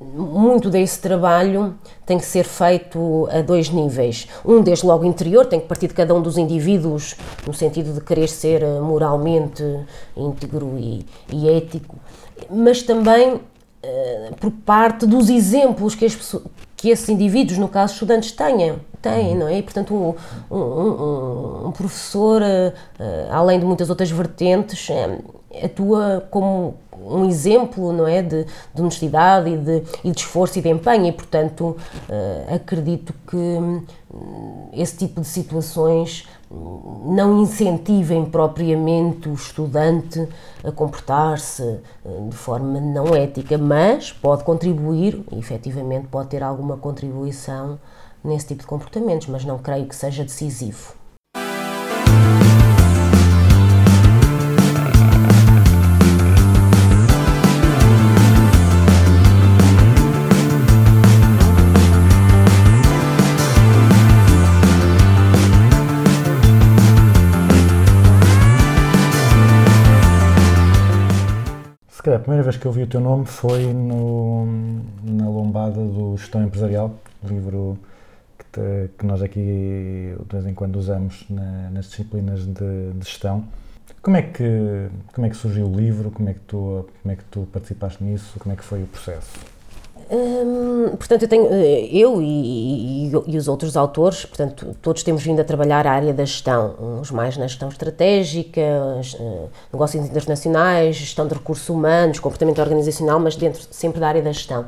muito desse trabalho tem que ser feito a dois níveis. Um, desde logo interior, tem que partir de cada um dos indivíduos, no sentido de querer ser eh, moralmente íntegro e, e ético, mas também eh, por parte dos exemplos que, as pessoas, que esses indivíduos, no caso estudantes, tenham. Têm, não é? E, portanto, um, um- um- professor, eh, além de muitas outras vertentes, atua como um exemplo, não é? De, de honestidade e de, e de esforço e de empenho, e, portanto, eh, acredito que hum, esse tipo de situações não incentivem propriamente o estudante a comportar-se eh, de forma não ética, mas pode contribuir, efetivamente pode ter alguma contribuição nesse tipo de comportamentos, mas não creio que seja decisivo. Se calhar a primeira vez que eu vi o teu nome foi no, na lombada do Gestão Empresarial, livro que, te- que nós aqui de vez em quando usamos na- nas disciplinas de, de gestão. Como é, que, como é que surgiu o livro? Como é, que tu, como é que tu participaste nisso? Como é que foi o processo? Hum, portanto, eu, tenho, eh, eu e, e- e os outros autores, portanto, todos temos vindo a trabalhar a área da gestão, uns mais na gestão estratégica, eh, negócios internacionais, gestão de recursos humanos, comportamento organizacional, mas dentro sempre da área da gestão.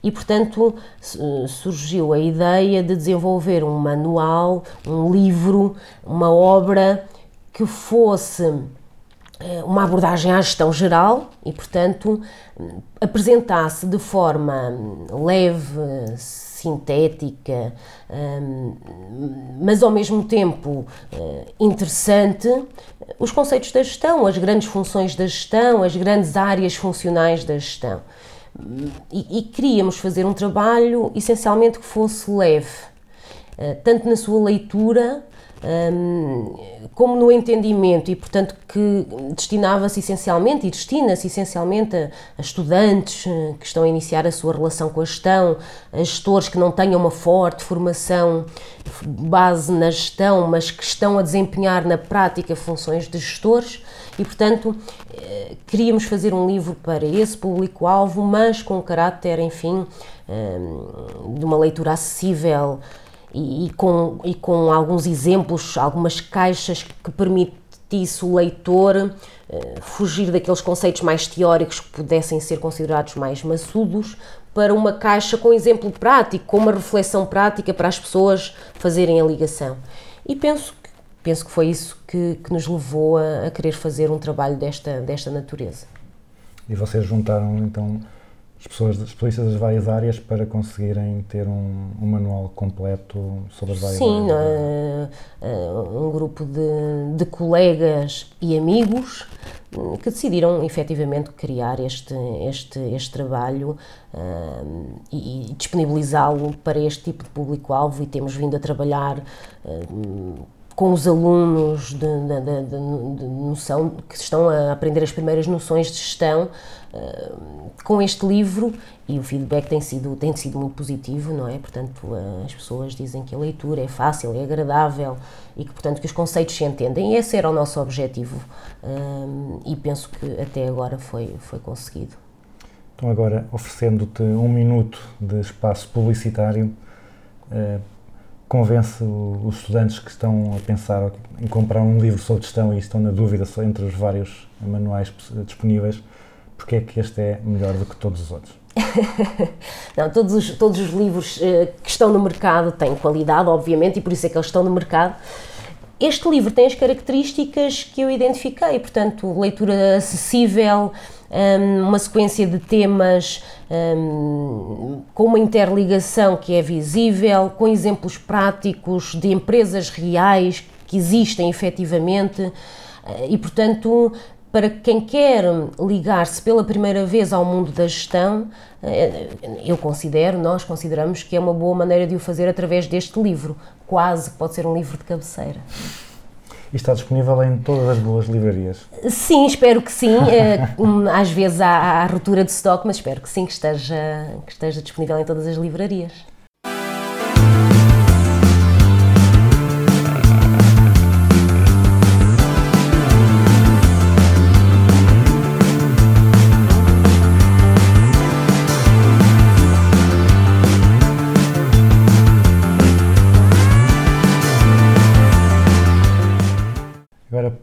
E, portanto, su- surgiu a ideia de desenvolver um manual, um livro, uma obra que fosse uma abordagem à gestão geral e, portanto, apresentasse de forma hum, leve, sintética, hum, mas ao mesmo tempo eh, interessante, os conceitos da gestão, as grandes funções da gestão, as grandes áreas funcionais da gestão. E, e queríamos fazer um trabalho essencialmente que fosse leve, eh, tanto na sua leitura hum, como no entendimento e portanto que destinava-se essencialmente e destina-se essencialmente a, a estudantes eh, que estão a iniciar a sua relação com a gestão, a gestores que não tenham uma forte formação base na gestão, mas que estão a desempenhar na prática funções de gestores. E portanto eh, queríamos fazer um livro para esse público-alvo, mas com um caráter, enfim, de uma leitura acessível e, e com, e com alguns exemplos, algumas caixas que permitisse o leitor eh, fugir daqueles conceitos mais teóricos que pudessem ser considerados mais maçudos para uma caixa com exemplo prático, com uma reflexão prática para as pessoas fazerem a ligação. E penso que, penso que foi isso que, que nos levou a, a querer fazer um trabalho desta, desta natureza. E vocês juntaram então as pessoas, especialistas das várias áreas para conseguirem ter um, um manual completo sobre as várias Sim, áreas? eh, eh, um grupo de, de colegas e amigos eh, que decidiram efetivamente criar este, este, este trabalho eh, e, e disponibilizá-lo para este tipo de público-alvo e temos vindo a trabalhar eh, com os alunos de, de, de- de- noção, que estão a aprender as primeiras noções de gestão eh, com este livro e o feedback tem sido, tem sido muito positivo, não é? Portanto, eh, as pessoas dizem que a leitura é fácil, é agradável e que, portanto, que os conceitos se entendem e esse era o nosso objetivo eh, e penso que até agora foi, foi conseguido. Então, agora, oferecendo-te um minuto de espaço publicitário, convence os estudantes que estão a pensar em comprar um livro sobre gestão e estão na dúvida entre os vários manuais disponíveis, porque é que este é melhor do que todos os outros. Não, todos os, todos os livros eh, que estão no mercado têm qualidade, obviamente, e por isso é que eles estão no mercado. Este livro tem as características que eu identifiquei, portanto, leitura acessível, hum, uma sequência de temas hum, com uma interligação que é visível, com exemplos práticos de empresas reais que existem efetivamente eh, e, portanto, para quem quer ligar-se pela primeira vez ao mundo da gestão, eh, eu considero, nós consideramos que é uma boa maneira de o fazer através deste livro. Quase que pode ser um livro de cabeceira. E está disponível em todas as boas livrarias. Sim, espero que sim. Eh, Às vezes há, há de stock, mas espero que sim, que esteja, que esteja disponível em todas as livrarias.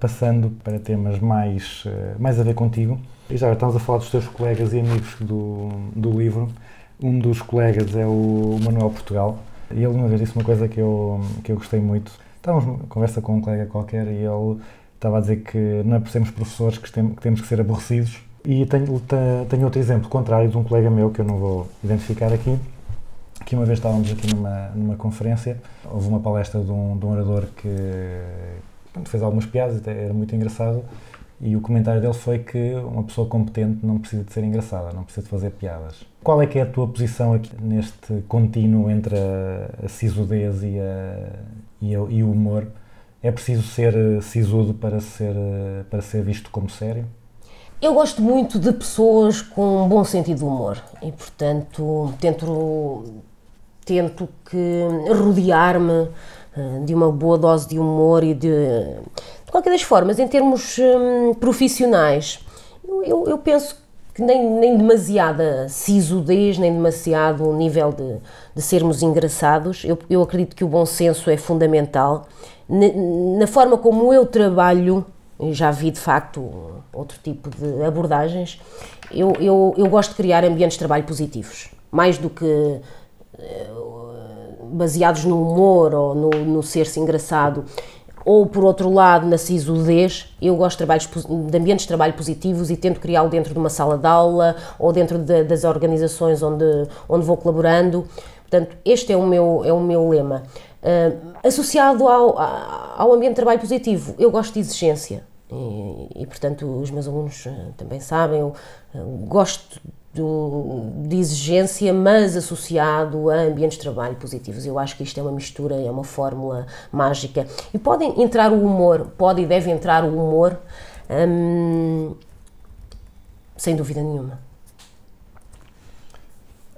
Passando para temas mais, eh, mais a ver contigo, e já estamos a falar dos teus colegas e amigos do, do livro. Um dos colegas é o Manuel Portugal, e ele uma vez disse uma coisa que eu, que eu gostei muito. Estávamos numa conversa com um colega qualquer e ele estava a dizer que não é por sermos professores que, tem- que temos que ser aborrecidos. E tenho, te- tenho outro exemplo contrário de um colega meu que eu não vou identificar aqui, que uma vez estávamos aqui numa, numa conferência, houve uma palestra de um, de um orador que pronto, fez algumas piadas, até era muito engraçado, e o comentário dele foi que uma pessoa competente não precisa de ser engraçada, não precisa de fazer piadas. Qual é que é a tua posição aqui neste contínuo entre a, a sisudez e, a, e, a- e o humor? É preciso ser eh, sisudo para ser, eh, para ser visto como sério? Eu gosto muito de pessoas com um bom sentido de humor e, portanto, tento, tento que rodear-me de uma boa dose de humor e de, de qualquer das formas, em termos hum, profissionais, eu, eu, penso que nem, nem demasiada sisudez, nem demasiado nível de, de sermos engraçados. Eu, eu acredito que o bom senso é fundamental. Na, na forma como eu trabalho, já vi de facto outro tipo de abordagens, eu, eu, eu gosto de criar ambientes de trabalho positivos, mais do que eh, baseados no humor ou no, no ser-se engraçado, ou por outro lado na sisudez, eu gosto de, trabalhos, de ambientes de trabalho positivos e tento criá-lo dentro de uma sala de aula ou dentro de- das organizações onde, onde vou colaborando. Portanto, este é o meu, é o meu lema. Ah, associado ao, ao ambiente de trabalho positivo, eu gosto de exigência. E, e, portanto, os meus alunos ah, também sabem, eu ah, gosto um- de exigência, mas associado a ambientes de trabalho positivos. Eu acho que isto é uma mistura, é uma fórmula mágica. E pode entrar o humor, pode e deve entrar o humor, hum, sem dúvida nenhuma.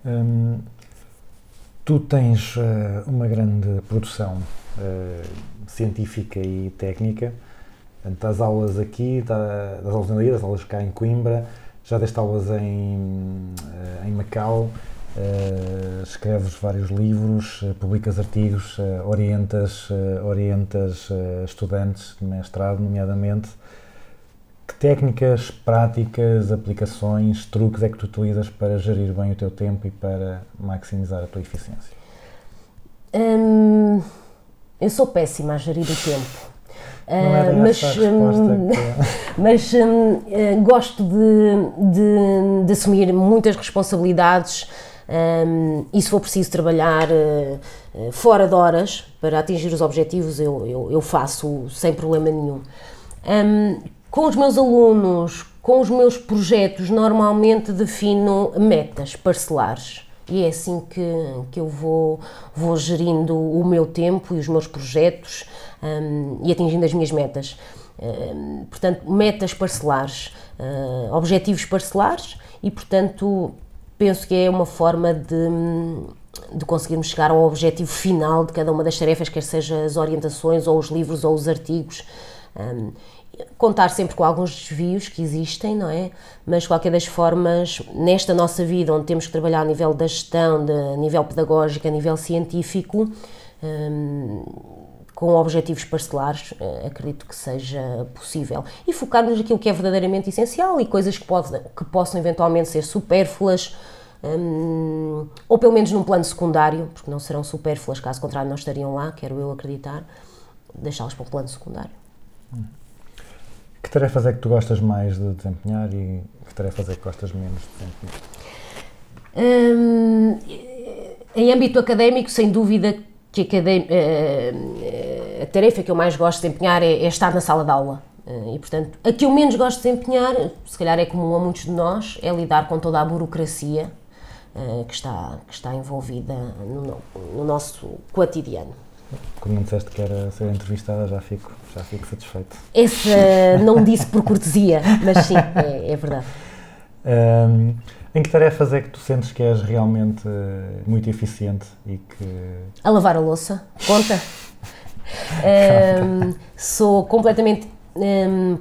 Hum, tu tens eh, uma grande produção eh, científica e técnica. Portanto, as aulas aqui, tá- das aulas em Leiria, das aulas cá em Coimbra, já deste aulas em, eh, em Macau, eh, escreves vários livros, eh, publicas artigos, orientas, orientas estudantes de mestrado, nomeadamente. Que técnicas, práticas, aplicações, truques é que tu utilizas para gerir bem o teu tempo e para maximizar a tua eficiência? Hum, eu sou péssima a gerir o tempo. Ah, mas, hum, que... mas hum, eh, gosto de, de- de assumir muitas responsabilidades hum, e se for preciso trabalhar eh, fora de horas para atingir os objetivos, eu, eu, eu faço sem problema nenhum. Hum, com os meus alunos, com os meus projetos, normalmente defino metas parcelares. E é assim que, que eu vou, vou gerindo o meu tempo e os meus projetos hum, e atingindo as minhas metas. Hum, portanto, metas parcelares, hum, objetivos parcelares e, portanto, penso que é uma forma de, de conseguirmos chegar ao objetivo final de cada uma das tarefas, quer seja as orientações ou os livros ou os artigos. Hum, contar sempre com alguns desvios que existem, não é? Mas, de qualquer das formas, nesta nossa vida, onde temos que trabalhar a nível da gestão, de, a nível pedagógico, a nível científico, hum, com objetivos parcelares, eh, acredito que seja possível. E focarmos naquilo que é verdadeiramente essencial e coisas que, pode, que possam eventualmente ser supérfluas, hum, ou pelo menos num plano secundário, porque não serão supérfluas, caso contrário não estariam lá, quero eu acreditar, deixá-las para o plano secundário. Que tarefas é que tu gostas mais de desempenhar e que tarefas é que gostas menos de desempenhar? Hum, em âmbito académico, sem dúvida que a, acadé- eh, a tarefa que eu mais gosto de desempenhar é, é estar na sala de aula. Eh, E, portanto, a que eu menos gosto de desempenhar, se calhar é comum a muitos de nós, é lidar com toda a burocracia eh, que está, que está envolvida no, no- no nosso cotidiano. Quando me disseste que era ser entrevistada, já fico, já fico satisfeito. Essa não disse por cortesia, mas sim, é, é verdade. Ahm, em que tarefas é que tu sentes que és realmente eh, muito eficiente e que. A lavar a louça, conta. Hum, sou completamente hum,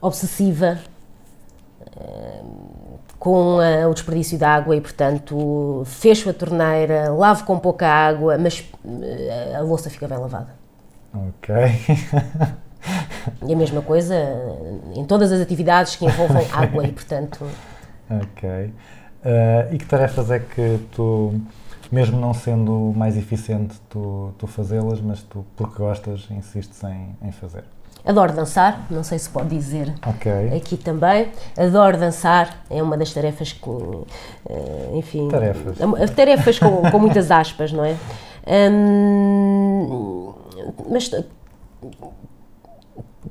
obsessiva com ah, o desperdício de água e, portanto, fecho a torneira, lavo com pouca água, mas eh, a louça fica bem lavada. Ok. E a mesma coisa em todas as atividades que envolvam água e, portanto, ok. Ah, e que tarefas é que tu, mesmo não sendo mais eficiente, tu, tu fazê-las, mas tu, porque gostas, insistes em, em fazer? adoro dançar, não sei se pode dizer Ok. aqui também. Adoro dançar, é uma das tarefas que, eh, enfim. Tarefas. eh, Tarefas com, com muitas aspas, não é? Hum, mas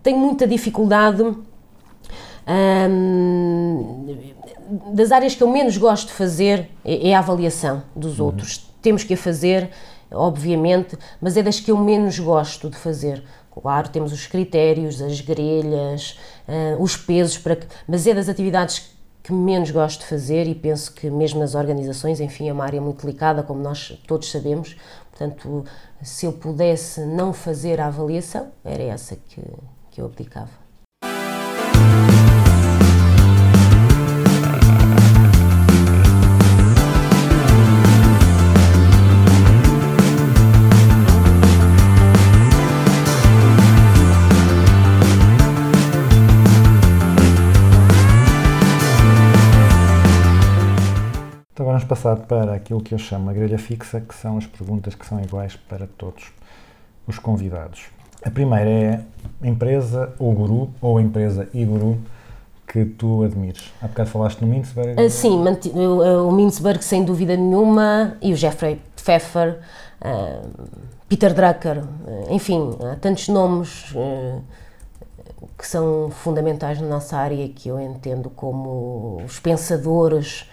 tenho muita dificuldade. hum, das áreas que eu menos gosto de fazer é, é a avaliação dos outros. Temos que a fazer, obviamente, mas é das que eu menos gosto de fazer. Claro, temos os critérios, as grelhas, ah, os pesos, para que, mas é das atividades que menos gosto de fazer e penso que mesmo nas organizações, enfim, é uma área muito delicada, como nós todos sabemos. Portanto, se eu pudesse não fazer a avaliação, era essa que, que eu abdicava. Vamos passar para aquilo que eu chamo a grelha fixa, que são as perguntas que são iguais para todos os convidados. A primeira é empresa ou guru, ou empresa e guru, que tu admires. Há bocado falaste no Mintzberg. Ah, Sim, o, Mintzberg sem dúvida nenhuma e o Jeffrey Pfeffer, ah, Peter Drucker, ah, enfim, há tantos nomes ah, que são fundamentais na nossa área que eu entendo como os pensadores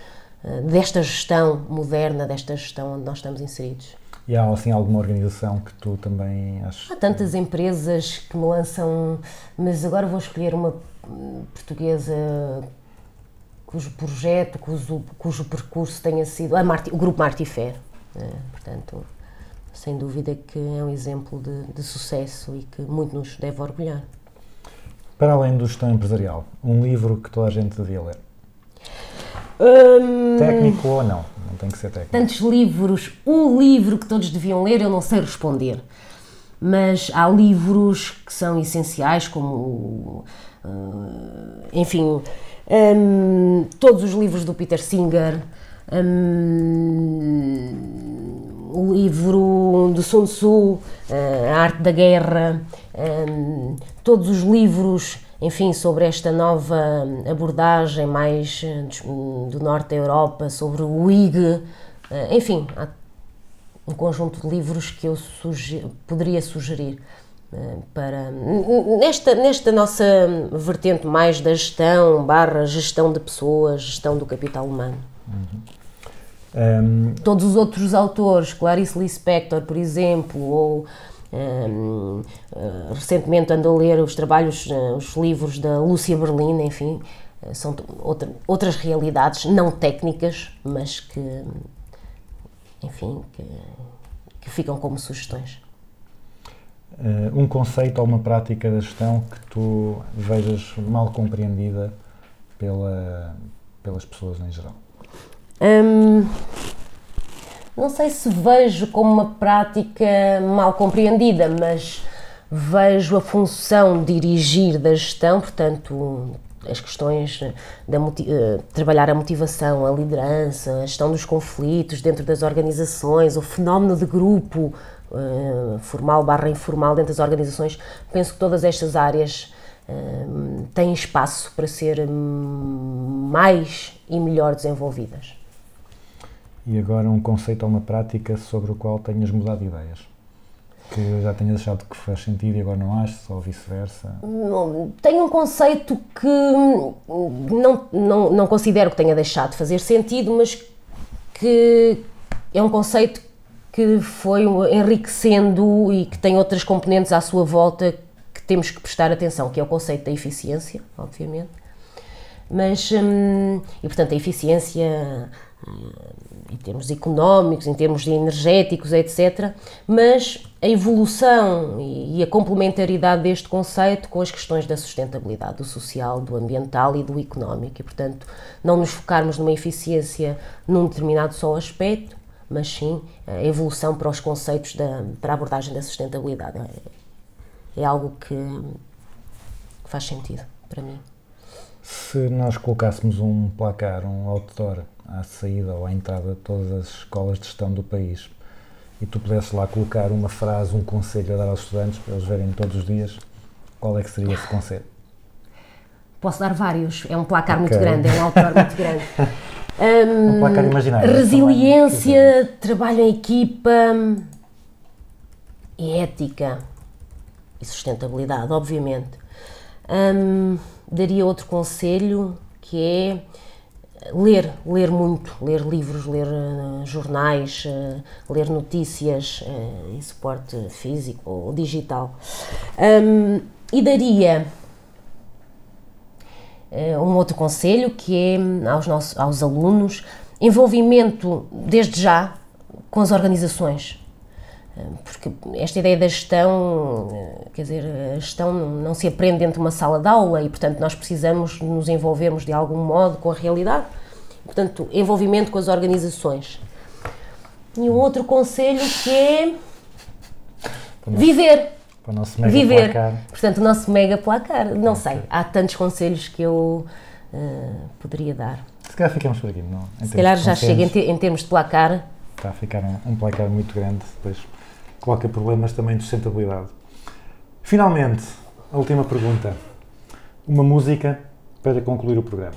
desta gestão moderna, desta gestão onde nós estamos inseridos. E há assim alguma organização que tu também achas? Há tantas empresas que me lançam, mas agora vou escolher uma hum, portuguesa cujo projeto, cujo, cujo percurso tenha sido a Marti- o Grupo Martifer. né? Portanto, sem dúvida que é um exemplo de, de sucesso e que muito nos deve orgulhar. Para além do gestão empresarial, um livro que toda a gente devia ler. Hum, Técnico ou não? Não tem que ser técnico. tantos livros, um livro que todos deviam ler, eu não sei responder. Mas há livros que são essenciais, como, ah, enfim, hum, todos os livros do Peter Singer, hum, o livro do Sun Tzu, ah, A Arte da Guerra, hum, todos os livros, enfim, sobre esta nova abordagem mais eh, do norte da Europa, sobre o IG, eh, enfim, há um conjunto de livros que eu poderia sugerir eh, para nesta, nesta nossa vertente mais da gestão barra gestão de pessoas, gestão do capital humano. Ahm, Todos os outros autores, Clarice Lispector, por exemplo, ou recentemente ando a ler os trabalhos, eh, os livros da Lúcia Berlin, enfim, eh, são outra- outras realidades não técnicas, mas que, enfim, que, que ficam como sugestões. Um conceito ou uma prática da gestão que tu vejas mal compreendida pela, pelas pessoas em geral. Hum, não sei se vejo como uma prática mal compreendida, mas vejo a função de dirigir da gestão, portanto, as questões moti- eh, trabalhar a motivação, a liderança, a gestão dos conflitos dentro das organizações, o fenómeno de grupo eh, formal barra informal dentro das organizações, penso que todas estas áreas eh, têm espaço para ser hum, mais e melhor desenvolvidas. E agora um conceito ou uma prática sobre o qual tenhas mudado de ideias. Que já tenhas achado que faz sentido e agora não achas, ou vice-versa. Não, Tenho um conceito que não, não, não considero que tenha deixado de fazer sentido, mas que é um conceito que foi enriquecendo e que tem outras componentes à sua volta que temos que prestar atenção, que é o conceito da eficiência, obviamente. Mas, hum, e portanto, a eficiência hum, em termos económicos, em termos energéticos, etc. Mas a evolução e e a complementaridade deste conceito com as questões da sustentabilidade, do social, do ambiental e do económico. E, portanto, não nos focarmos numa eficiência num determinado só aspecto, mas sim a evolução para os conceitos da, para a abordagem da sustentabilidade. É, é algo que faz sentido para mim. Se nós colocássemos um placar, um outdoor à saída ou à entrada de todas as escolas de gestão do país e tu pudesses lá colocar uma frase, um conselho a dar aos estudantes para eles verem todos os dias, qual é que seria esse conselho? Posso dar vários, é um placar Ok. muito grande, é um autor muito grande. Um placar imaginário. Resiliência, trabalho em equipa e ética e sustentabilidade, obviamente. Hum, daria outro conselho que é ler, ler muito, ler livros, ler eh, jornais, eh, ler notícias eh, em suporte físico ou digital. Hum, e daria um outro conselho que é hum, aos, nossos, aos alunos envolvimento desde já com as organizações porque esta ideia da gestão eh, quer dizer a gestão não se aprende dentro de uma sala de aula e portanto nós precisamos nos envolvermos de algum modo com a realidade portanto envolvimento com as organizações e um outro conselho que é viver Para o nosso mega viver. placar. Portanto, o nosso mega placar. Não sei, há tantos conselhos que eu eh, poderia dar. Se calhar ficamos por aqui, não? Em Se calhar já chega em, te- em termos de placar. Está a ficar um, um placar muito grande, depois coloca problemas também de sustentabilidade. Finalmente, a última pergunta. Uma música para concluir o programa.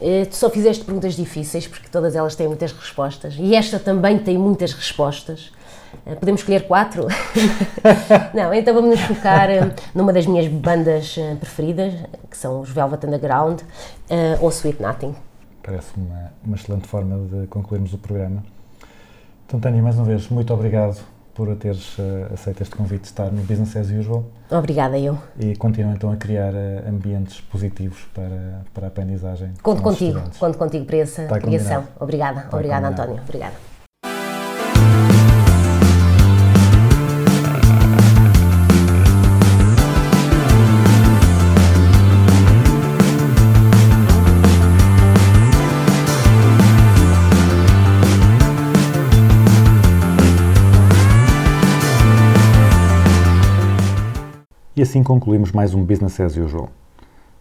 Eh, tu só fizeste perguntas difíceis porque todas elas têm muitas respostas e esta também tem muitas respostas. Eh, podemos escolher quatro? Não, então vamos nos focar eh, numa das minhas bandas preferidas, que são os Velvet Underground ou Sweet Nothing. Parece uma, uma excelente forma de concluirmos o programa. Então, Tânia, mais uma vez, muito obrigado por teres eh, aceito este convite de estar no Business as Usual Obrigada, eu. e continua então a criar eh, ambientes positivos para, para a aprendizagem. Conto contigo, estudantes. conto contigo para essa Está criação. combinado. Obrigada, Está obrigada, combinado. António. Obrigada. E assim concluímos mais um Business as Usual.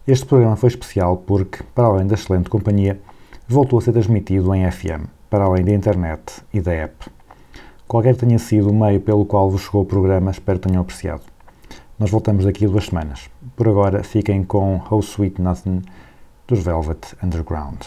Este programa foi especial porque, para além da excelente companhia, voltou a ser transmitido em FM, para além da internet e da app. Qualquer que tenha sido o meio pelo qual vos chegou o programa, espero que tenham apreciado. Nós voltamos daqui a duas semanas. Por agora, fiquem com How Sweet Nothing dos Velvet Underground.